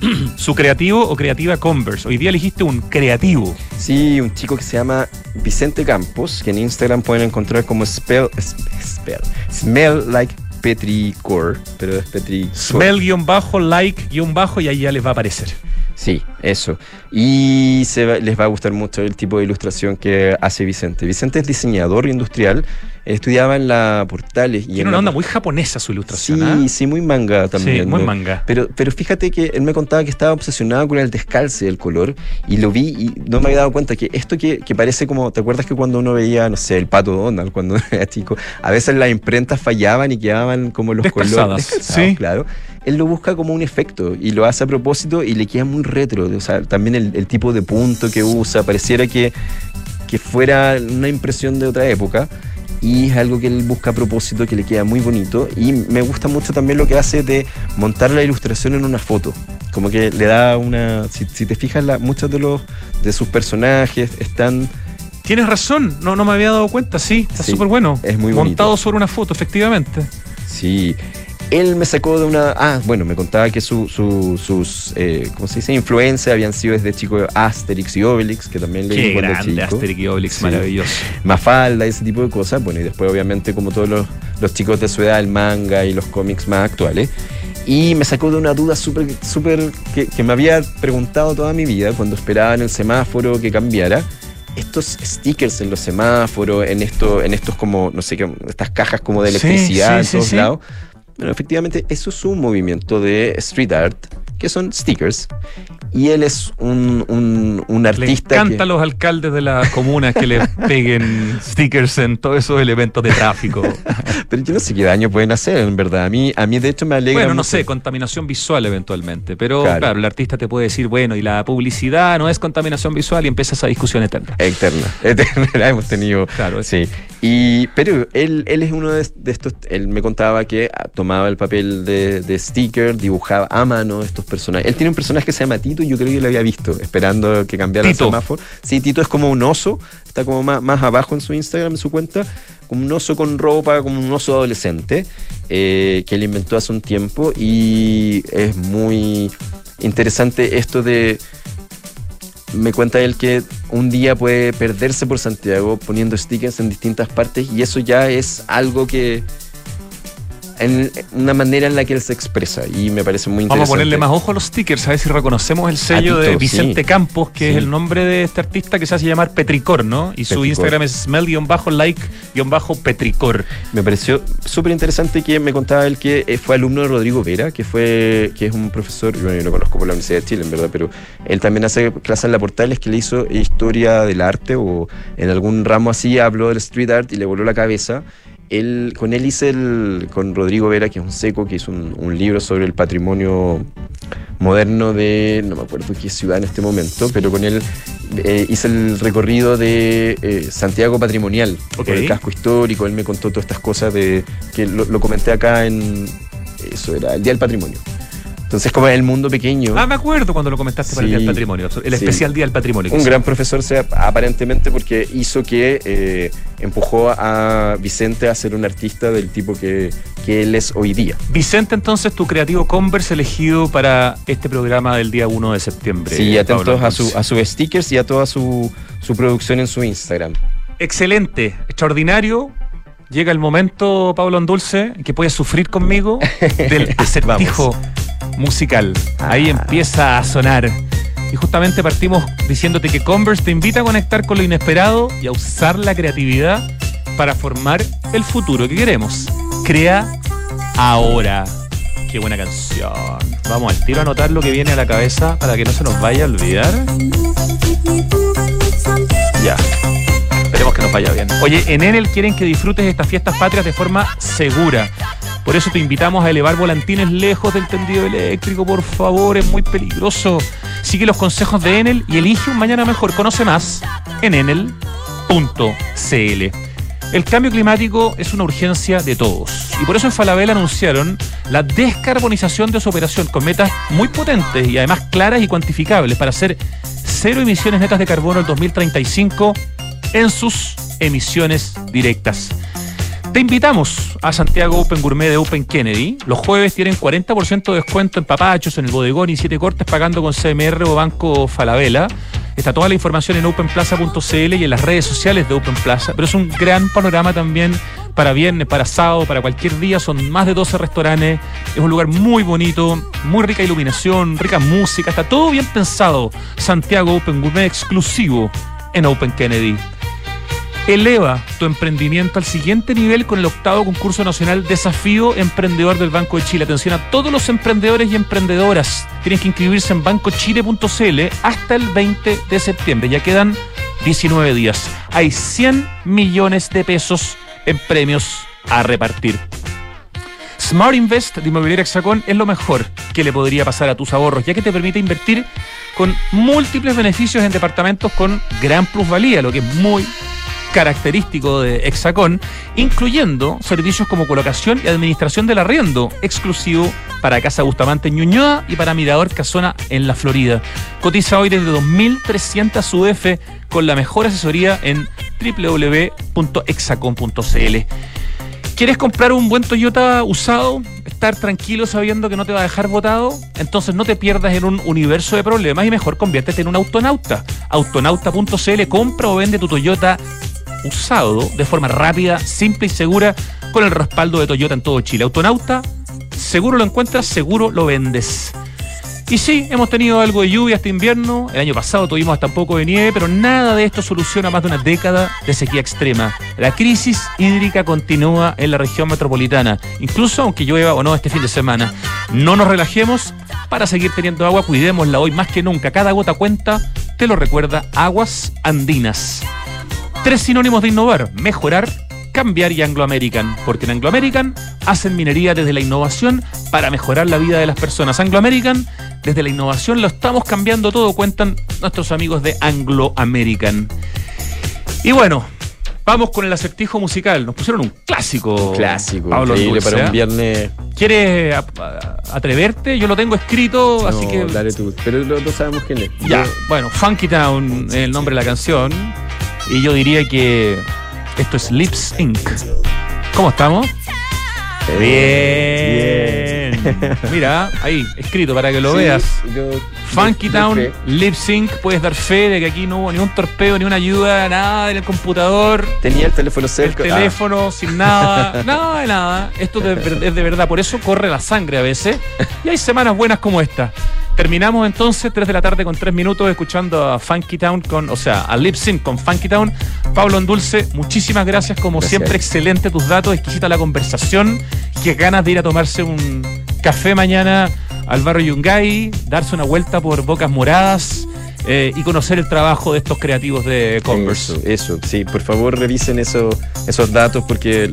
*clears throat* su creativo o creativa Converse. Hoy día elegiste un creativo. Sí, un chico que se llama Vicente Campos, que en Instagram pueden encontrar como spell, spell, Smell Like Petricore, pero es Petricore. Smell guion bajo, like guion bajo y ahí ya les va a aparecer. Sí, eso. Y se va- les va a gustar mucho el tipo de ilustración que hace Vicente. Vicente es diseñador industrial, estudiaba en la Portales. Y en Tiene una la- onda muy japonesa su ilustración. Sí, ¿ah? sí, muy manga también. Sí, muy ¿no? manga. Pero, pero fíjate que él me contaba que estaba obsesionado con el descalce del color y lo vi y no me había dado cuenta que esto que, que parece como, ¿te acuerdas que cuando uno veía, no sé, el pato Donald cuando *laughs* era chico, a veces las imprentas fallaban y quedaban como los colores descalzados, sí. claro. Él lo busca como un efecto y lo hace a propósito y le queda muy retro. O sea, también el, el tipo de punto que usa, pareciera que, que fuera una impresión de otra época y es algo que él busca a propósito que le queda muy bonito y me gusta mucho también lo que hace de montar la ilustración en una foto como que le da una si, si te fijas la, muchos de los de sus personajes están Tienes razón, no, no me había dado cuenta, sí, está Sí, súper bueno. es muy Montado bonito. sobre una foto, efectivamente. sí él me sacó de una ah bueno me contaba que su, su- sus eh, cómo se dice influencias habían sido desde chico Asterix y Obelix que también leí Qué cuando grande, chico Asterix y Obelix, Sí. maravilloso. Mafalda, ese tipo de cosas. Bueno, y después obviamente como todos los, los chicos de su edad, el manga y los cómics más actuales. Y me sacó de una duda súper, súper, que, que me había preguntado toda mi vida cuando esperaba en el semáforo que cambiara. Estos stickers en los semáforos, en, esto, en estos como, no sé, qué, estas cajas como de electricidad sí, en sí, todos sí. lados. Bueno, efectivamente, eso es un movimiento de street art, que son stickers. Y él es un, un, un Le artista. encanta que- a los alcaldes de las comunas que le *laughs* peguen stickers en todos esos elementos de tráfico. *laughs* Pero yo no sé qué daño pueden hacer, en verdad. A mí, a mí de hecho, me alegra Bueno, no mucho. sé, contaminación visual eventualmente. Pero claro. Claro. el artista te puede decir, bueno, y la publicidad no es contaminación visual y empieza esa discusión eterna. Eterna, *laughs* eterna, la hemos tenido. Claro, Sí. Y, pero él, él es uno de, de estos. Él me contaba que ah, tomaba el papel de, de sticker, dibujaba a mano estos personajes. Él tiene un personaje que se llama Tito y yo creo que lo había visto, esperando que cambiara Tito. el semáforo. Sí, Tito es como un oso, está como más, más abajo en su Instagram, en su cuenta, como un oso con ropa, como un oso adolescente, eh, que él inventó hace un tiempo y es muy interesante esto de me cuenta él que un día puede perderse por Santiago poniendo stickers en distintas partes y eso ya es algo que en una manera en la que él se expresa y me parece muy interesante. Vamos a ponerle más ojo a los stickers, a ver si reconocemos el sello de Vicente sí. Campos, que Sí. es el nombre de este artista que se hace llamar Petricor, ¿no? Y su. Instagram es smell-like-petricor. Me pareció súper interesante que me contaba él que eh, fue alumno de Rodrigo Vera, que fue que es un profesor, bueno, yo lo conozco por la Universidad de Chile, en verdad, pero él también hace clases en la Portales que le hizo historia del arte o en algún ramo así habló del street art y le voló la cabeza. Él, con él hice el, con Rodrigo Vera, que es un seco, que hizo un, un libro sobre el patrimonio moderno de, no me acuerdo qué ciudad en este momento, pero con él eh, hice el recorrido de eh, Santiago Patrimonial, por el casco histórico, él me contó todas estas cosas de que lo, lo comenté acá en, eso era el Día del Patrimonio. Entonces como el mundo pequeño. Ah, me acuerdo cuando lo comentaste para el Día del Patrimonio, el sí. especial Día del Patrimonio. un gran profesor sea, aparentemente porque hizo que eh, empujó a Vicente a ser un artista del tipo que, que él es hoy día. Vicente, entonces, tu creativo Converse elegido para este programa del día 1 de septiembre. Sí, atentos Pablo a, su, a sus stickers y a toda su, su producción en su Instagram. Excelente, extraordinario. Llega el momento, Pablo Andulce, que puedes sufrir conmigo del *laughs* acertijo musical. Ahí Ah. empieza a sonar. Y justamente partimos diciéndote que Converse te invita a conectar con lo inesperado y a usar la creatividad para formar el futuro que queremos. Crea ahora. Qué buena canción. Vamos al tiro a anotar lo que viene a la cabeza para que no se nos vaya a olvidar. Ya. Oye, en Enel quieren que disfrutes estas fiestas patrias de forma segura. Por eso te invitamos a elevar volantines lejos del tendido eléctrico, por favor, es muy peligroso. Sigue los consejos de Enel y elige un mañana mejor. Conoce más en enel.cl. El cambio climático es una urgencia de todos. Y por eso en Falabella anunciaron la descarbonización de su operación con metas muy potentes y además claras y cuantificables para hacer cero emisiones netas de carbono el 2035 en sus emisiones directas. Te invitamos a Santiago Open Gourmet de Open Kennedy. Los jueves tienen 40% de descuento en papachos, en el bodegón y siete cortes pagando con CMR o Banco Falabella. Está toda la información en openplaza.cl y en las redes sociales de Open Plaza. Pero es un gran panorama también para viernes, para sábado, para cualquier día. Son más de 12 restaurantes. Es un lugar muy bonito, muy rica iluminación, rica música. Está todo bien pensado. Santiago Open Gourmet exclusivo en Open Kennedy. Eleva tu emprendimiento al siguiente nivel con el octavo concurso nacional Desafío Emprendedor del Banco de Chile. Atención a todos los emprendedores y emprendedoras. Tienen que inscribirse en bancochile.cl hasta el 20 de septiembre. Ya quedan 19 días. Hay 100 millones de pesos en premios a repartir. Smart Invest de Inmobiliaria Hexacón es lo mejor que le podría pasar a tus ahorros, ya que te permite invertir con múltiples beneficios en departamentos con gran plusvalía, lo que es muy característico de Hexacón, incluyendo servicios como colocación y administración del arriendo, exclusivo para Casa Bustamante en Ñuñoa y para Mirador Casona en la Florida. Cotiza hoy desde 2.300 UF con la mejor asesoría en www.hexacon.cl. ¿Quieres comprar un buen Toyota usado? Estar tranquilo sabiendo que no te va a dejar botado? Entonces no te pierdas en un universo de problemas y mejor conviértete en un autonauta. Autonauta.cl compra o vende tu Toyota usado de forma rápida, simple y segura con el respaldo de Toyota en todo Chile. Autonauta, seguro lo encuentras, seguro lo vendes. Y sí, hemos tenido algo de lluvia este invierno. El año pasado tuvimos hasta un poco de nieve, pero nada de esto soluciona más de una década de sequía extrema. La crisis hídrica continúa en la región metropolitana, incluso aunque llueva o no este fin de semana. No nos relajemos para seguir teniendo agua, cuidémosla hoy más que nunca. Cada gota cuenta, te lo recuerda, Aguas Andinas. Tres sinónimos de innovar, mejorar, cambiar y Anglo American, porque en Anglo American hacen minería desde la innovación para mejorar la vida de las personas. Anglo American, desde la innovación lo estamos cambiando todo, cuentan nuestros amigos de Anglo American. Y bueno, vamos con el acertijo musical. Nos pusieron un clásico. Clásico, Pablo increíble Dulce, para ¿eh? un viernes. ¿Quieres atreverte? Yo lo tengo escrito, así que. Dale tú. Pero no, no sabemos quién es. Ya, Yo- bueno, Funky Town es el nombre de la canción. Y yo diría que esto es Lips Inc. ¿Cómo estamos? Bien. Mira, ahí, escrito para que lo Sí, veas. Funky Town. Lip Sync, puedes dar fe de que aquí no hubo ni un torpeo, ni una ayuda, nada en el computador, Tenía el teléfono el cerca. Ah, teléfono, sin nada, *laughs* nada de nada. Esto de es de verdad, por eso corre la sangre a veces. Y hay semanas buenas como esta. Terminamos entonces 3 de la tarde con 3 minutos escuchando a Funky Town con, o sea, a Lip Sync con Funky Town. Pablo Endulce, muchísimas gracias. Como Gracias. siempre, excelente tus datos, exquisita la conversación. Qué ganas de ir a tomarse un café mañana al barrio Yungay, darse una vuelta por Bocas Moradas eh, y conocer el trabajo de estos creativos de Converse. Eso, eso, sí, por favor revisen eso, esos datos porque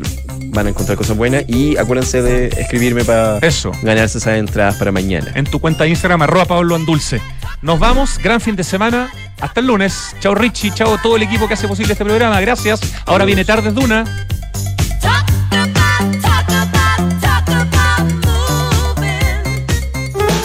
van a encontrar cosas buenas y acuérdense de escribirme para Eso. ganarse esas entradas para mañana. en tu cuenta de Instagram, arroba Pablo Andulce. Nos vamos, gran fin de semana. Hasta el lunes. Chao Richie, chao todo el equipo que hace posible este programa. Gracias. Ahora viene Tardes Duna.